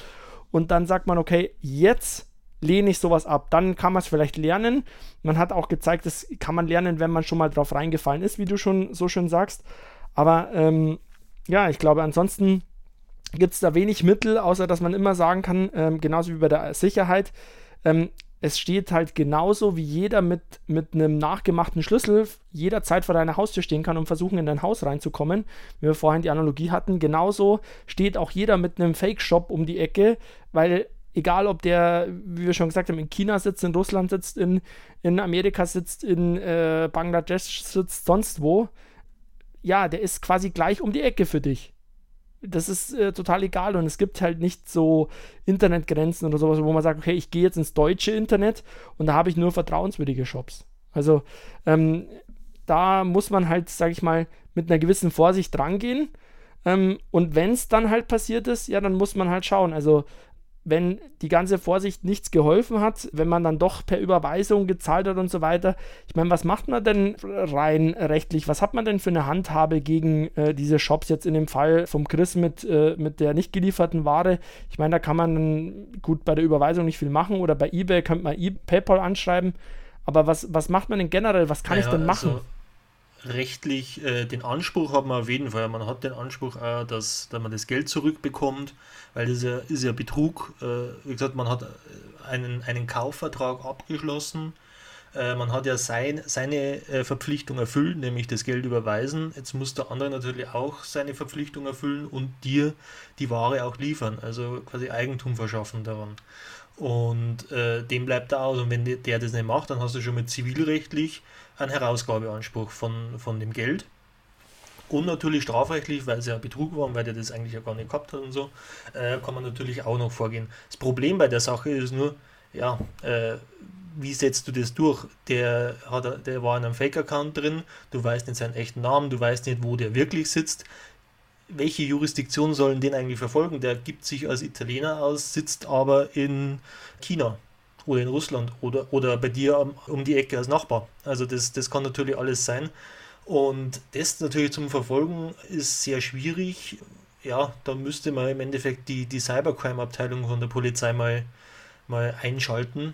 und dann sagt man, okay, jetzt lehne ich sowas ab. Dann kann man es vielleicht lernen. Man hat auch gezeigt, das kann man lernen, wenn man schon mal drauf reingefallen ist, wie du schon so schön sagst. Aber ähm, ja, ich glaube, ansonsten gibt es da wenig Mittel, außer dass man immer sagen kann, ähm, genauso wie bei der Sicherheit, ähm, es steht halt genauso, wie jeder mit, mit einem nachgemachten Schlüssel jederzeit vor deiner Haustür stehen kann und versuchen, in dein Haus reinzukommen. Wie wir vorhin die Analogie hatten, genauso steht auch jeder mit einem Fake-Shop um die Ecke, weil egal ob der, wie wir schon gesagt haben, in China sitzt, in Russland sitzt, in, in Amerika sitzt, in äh, Bangladesch sitzt, sonst wo, ja, der ist quasi gleich um die Ecke für dich das ist äh, total egal und es gibt halt nicht so Internetgrenzen oder sowas, wo man sagt, okay, ich gehe jetzt ins deutsche Internet und da habe ich nur vertrauenswürdige Shops. Also ähm, da muss man halt, sage ich mal, mit einer gewissen Vorsicht rangehen. Ähm, und wenn es dann halt passiert ist, ja, dann muss man halt schauen. Also wenn die ganze Vorsicht nichts geholfen hat, wenn man dann doch per Überweisung gezahlt hat und so weiter. Ich meine, was macht man denn rein rechtlich? Was hat man denn für eine Handhabe gegen äh, diese Shops jetzt in dem Fall vom Chris mit, äh, mit der nicht gelieferten Ware? Ich meine, da kann man gut bei der Überweisung nicht viel machen oder bei eBay könnte man e PayPal anschreiben. Aber was, was macht man denn generell? Was kann naja, ich denn machen? Also rechtlich äh, den Anspruch hat man auf jeden Fall. Man hat den Anspruch, auch, dass, dass man das Geld zurückbekommt, weil das ist ja, ist ja Betrug. Äh, wie gesagt, man hat einen, einen Kaufvertrag abgeschlossen. Äh, man hat ja sein, seine äh, Verpflichtung erfüllt, nämlich das Geld überweisen. Jetzt muss der andere natürlich auch seine Verpflichtung erfüllen und dir die Ware auch liefern, also quasi Eigentum verschaffen daran. Und äh, dem bleibt er aus. Und wenn der das nicht macht, dann hast du schon mit zivilrechtlich einen Herausgabeanspruch von, von dem Geld. Und natürlich strafrechtlich, weil es ja Betrug war und weil der das eigentlich ja gar nicht gehabt hat und so, äh, kann man natürlich auch noch vorgehen. Das Problem bei der Sache ist nur, ja, äh, wie setzt du das durch? Der, hat, der war in einem Fake-Account drin, du weißt nicht seinen echten Namen, du weißt nicht, wo der wirklich sitzt. Welche Jurisdiktion sollen den eigentlich verfolgen? Der gibt sich als Italiener aus, sitzt aber in China oder in Russland oder, oder bei dir um, die Ecke als Nachbar. Also das, das kann natürlich alles sein. Und das natürlich zum Verfolgen ist sehr schwierig. Ja, da müsste man im Endeffekt die, die Cybercrime-Abteilung von der Polizei mal, mal einschalten.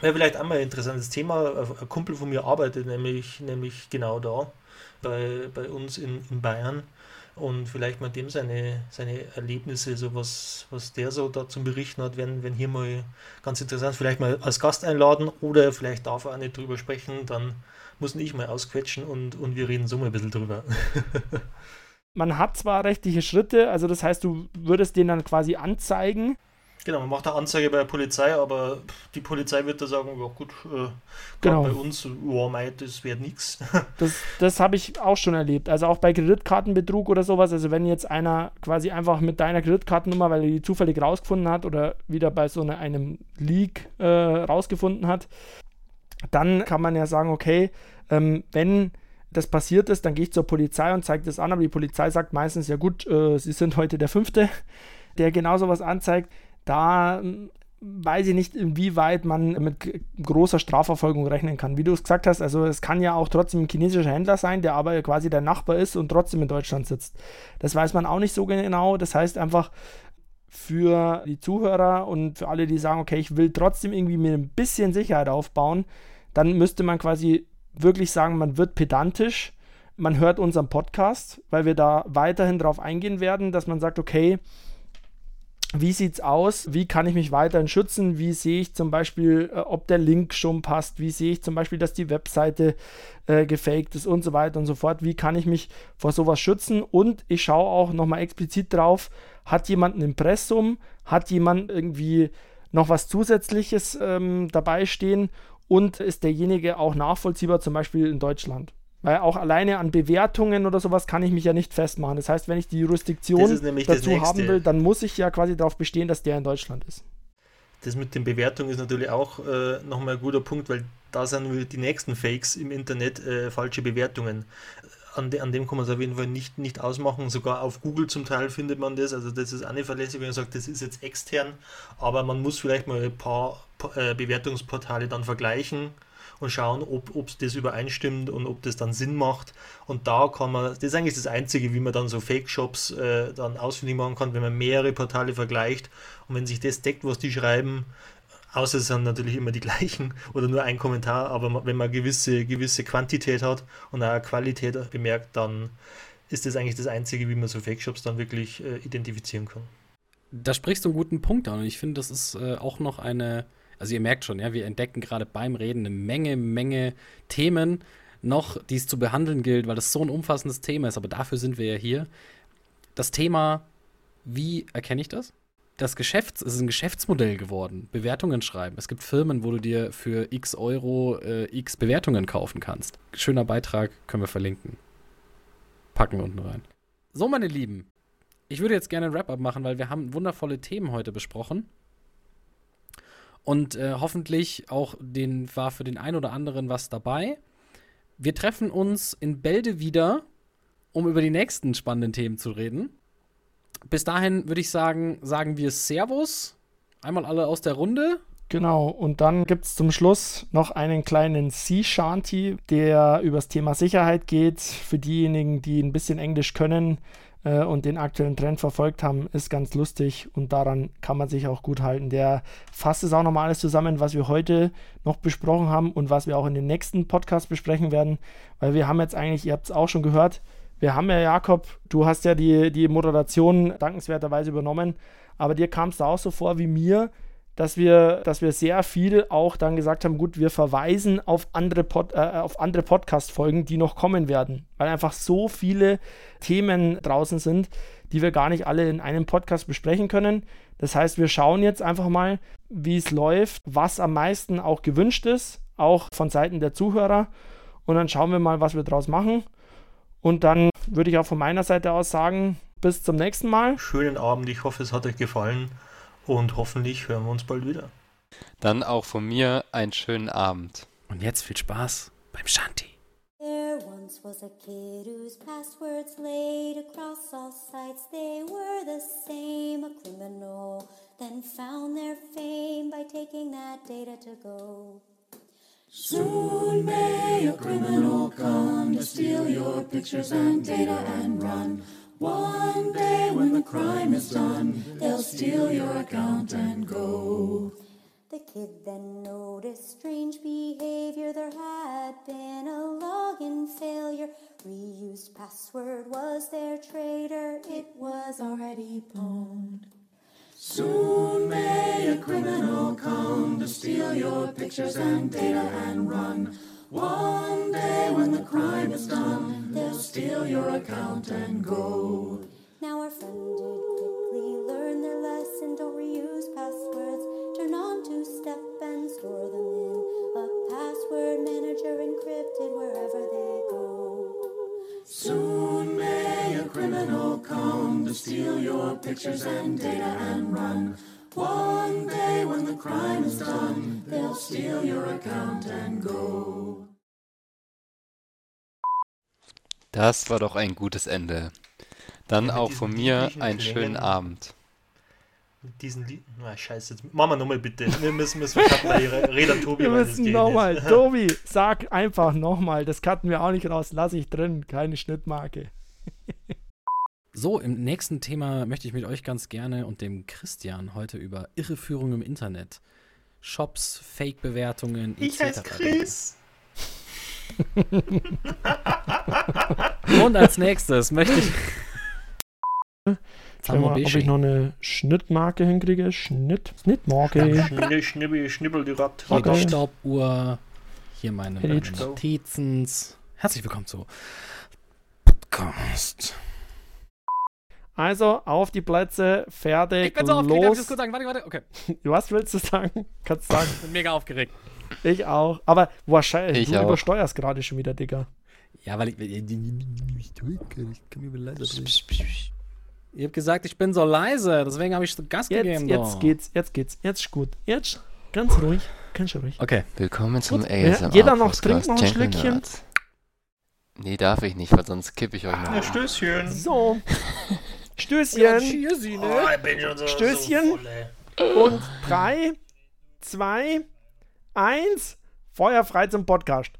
Wäre vielleicht einmal ein interessantes Thema. Ein Kumpel von mir arbeitet nämlich, nämlich genau da, bei, bei uns in, in Bayern. Und vielleicht mal dem seine, seine Erlebnisse, so was, was der so da zum Berichten hat, wenn, wenn hier mal ganz interessant, vielleicht mal als Gast einladen oder vielleicht darf er auch nicht drüber sprechen, dann muss ich mal ausquetschen und, und wir reden so mal ein bisschen drüber. man hat zwar rechtliche Schritte, also das heißt, du würdest den dann quasi anzeigen, Genau, man macht eine Anzeige bei der Polizei, aber die Polizei wird da sagen, ja gut, äh, genau. bei uns, oh mei, das wird nichts. Das, das habe ich auch schon erlebt. Also auch bei Kreditkartenbetrug oder sowas, also wenn jetzt einer quasi einfach mit deiner Kreditkartennummer, weil er die zufällig rausgefunden hat oder wieder bei so eine, einem Leak äh, rausgefunden hat, dann kann man ja sagen, okay, ähm, wenn das passiert ist, dann gehe ich zur Polizei und zeige das an, aber die Polizei sagt meistens, ja gut, äh, Sie sind heute der Fünfte, der genau sowas anzeigt da hm, weiß ich nicht, inwieweit man mit großer Strafverfolgung rechnen kann. Wie du es gesagt hast, also es kann ja auch trotzdem ein chinesischer Händler sein, der aber quasi dein Nachbar ist und trotzdem in Deutschland sitzt. Das weiß man auch nicht so genau. Das heißt einfach für die Zuhörer und für alle, die sagen, okay, ich will trotzdem irgendwie mir ein bisschen Sicherheit aufbauen, dann müsste man quasi wirklich sagen, man wird pedantisch. Man hört unseren Podcast, weil wir da weiterhin darauf eingehen werden, dass man sagt, okay, wie sieht es aus? Wie kann ich mich weiterhin schützen? Wie sehe ich zum Beispiel, äh, ob der Link schon passt? Wie sehe ich zum Beispiel, dass die Webseite äh, gefaked ist und so weiter und so fort? Wie kann ich mich vor sowas schützen? Und ich schaue auch nochmal explizit drauf, hat jemand ein Impressum? Hat jemand irgendwie noch was Zusätzliches ähm, dabei stehen? Und ist derjenige auch nachvollziehbar, zum Beispiel in Deutschland? Weil auch alleine an Bewertungen oder sowas kann ich mich ja nicht festmachen. Das heißt, wenn ich die Jurisdiktion dazu haben will, dann muss ich ja quasi darauf bestehen, dass der in Deutschland ist. Das mit den Bewertungen ist natürlich auch äh, nochmal ein guter Punkt, weil da sind die nächsten Fakes im Internet äh, falsche Bewertungen. An, de, an, dem kann man es auf jeden Fall nicht, nicht ausmachen. Sogar auf Google zum Teil findet man das. Also das ist eine verlässlich, wenn man sagt, das ist jetzt extern. Aber man muss vielleicht mal ein paar äh, Bewertungsportale dann vergleichen und schauen, ob das übereinstimmt und ob das dann Sinn macht. Und da kann man, das ist eigentlich das Einzige, wie man dann so Fake-Shops äh, dann ausfindig machen kann, wenn man mehrere Portale vergleicht und wenn sich das deckt, was die schreiben, außer es sind natürlich immer die gleichen oder nur ein Kommentar, aber wenn man gewisse, gewisse Quantität hat und auch Qualität bemerkt, dann ist das eigentlich das Einzige, wie man so Fake-Shops dann wirklich äh, identifizieren kann. Da sprichst du einen guten Punkt an und ich finde, das ist äh, auch noch eine also ihr merkt schon, ja, wir entdecken gerade beim Reden eine Menge, Menge Themen noch, die es zu behandeln gilt, weil das so ein umfassendes Thema ist. Aber dafür sind wir ja hier. Das Thema, wie erkenne ich das? Das Geschäfts es ist ein Geschäftsmodell geworden. Bewertungen schreiben. Es gibt Firmen, wo du dir für x Euro äh, x Bewertungen kaufen kannst. Schöner Beitrag, können wir verlinken. Packen wir unten rein. So, meine Lieben, ich würde jetzt gerne ein Wrap-up machen, weil wir haben wundervolle Themen heute besprochen. Und äh, hoffentlich auch den, war für den einen oder anderen was dabei. Wir treffen uns in Bälde wieder, um über die nächsten spannenden Themen zu reden. Bis dahin würde ich sagen, sagen wir Servus. Einmal alle aus der Runde. Genau, und dann gibt es zum Schluss noch einen kleinen Sea Shanty, der übers Thema Sicherheit geht. Für diejenigen, die ein bisschen Englisch können, äh, und den aktuellen Trend verfolgt haben, ist ganz lustig und daran kann man sich auch gut halten. Der fasst es auch nochmal alles zusammen, was wir heute noch besprochen haben und was wir auch in den nächsten Podcast besprechen werden, weil wir haben jetzt eigentlich, ihr habt es auch schon gehört, wir haben ja, Jakob, du hast ja die, die Moderation dankenswerterweise übernommen, aber dir kam es da auch so vor wie mir, dass wir, dass wir sehr viel auch dann gesagt haben, gut, wir verweisen auf andere, Pod, äh, auf andere Podcast-Folgen, die noch kommen werden, weil einfach so viele Themen draußen sind, die wir gar nicht alle in einem Podcast besprechen können. Das heißt, wir schauen jetzt einfach mal, wie es läuft, was am meisten auch gewünscht ist, auch von Seiten der Zuhörer. Und dann schauen wir mal, was wir draus machen. Und dann würde ich auch von meiner Seite aus sagen, bis zum nächsten Mal. Schönen Abend, ich hoffe, es hat euch gefallen und hoffentlich hören wir uns bald wieder. Dann auch von mir einen schönen Abend. Und jetzt viel Spaß beim Shanti. There once was a kid whose passwords laid across all sites. They were the same, a criminal, then found their fame by taking that data to go. Soon may a criminal come to steal your pictures and data and run. One day when the crime is done, they'll steal your account and go. The kid then noticed strange behavior. There had been a login failure. Reused password was their traitor. It was already pawned. Soon may a criminal come to steal your pictures and data and run. One day when the crime is done, they'll steal your account and go. Now our friend did quickly learn their lesson. Don't reuse passwords. Turn on two step and store them in a password manager encrypted wherever they go. Soon may a criminal come to steal your pictures and data and run. One day when the crime is done, they'll steal your account and go. Das war doch ein gutes Ende. Dann Ja, auch von mir einen schönen Klängen. Abend. Mit diesen Lied. Na, scheiße, jetzt machen wir nochmal bitte. Wir müssen, müssen wir cutten, weil ihre- Reda Tobi Wir müssen nochmal. Tobi, sag einfach nochmal. Das cutten wir auch nicht raus. Lass ich drin. Keine Schnittmarke. So, im nächsten Thema möchte ich mit euch ganz gerne und dem Christian heute über Irreführung im Internet, Shops, Fake-Bewertungen Ich etc. heiße Chris. Und als nächstes möchte ich. Jetzt Schau haben wir mal, ob ich noch eine Schnittmarke hinkriege. Schnitt. Schnittmarke. Schnibbel, schnibbel, schnibbel die Rat. Okay. Die Stoppuhr. Hier meine. Notizen. Herzlich willkommen zu Podcast. Also, auf die Plätze, fertig, Ich bin so aufgeregt, ich das los. kurz sagen? Warte, warte, okay. Was willst du sagen? Kannst du sagen. Ich bin mega aufgeregt. Ich auch. Aber wahrscheinlich, Ich du auch. übersteuerst gerade schon wieder, Digga. Ja, weil ich. Ich kann mir leise drehen. Ihr habt gesagt, ich bin so leise, deswegen habe ich so Gas Jetzt, gegeben. jetzt doch. geht's, jetzt geht's. Jetzt ist gut. Jetzt ganz ruhig. Ganz ruhig. Okay. Willkommen zum. ASMR Ja, jeder noch trinkt noch ein Schlückchen? Nerds. Nee, darf ich nicht, weil sonst kippe ich euch noch. Ja, um. Stößchen. So. Stößchen. Oh, ich bin schon so, Stößchen. So voll, ey. Und drei, zwei, eins. Feuer frei zum Podcast.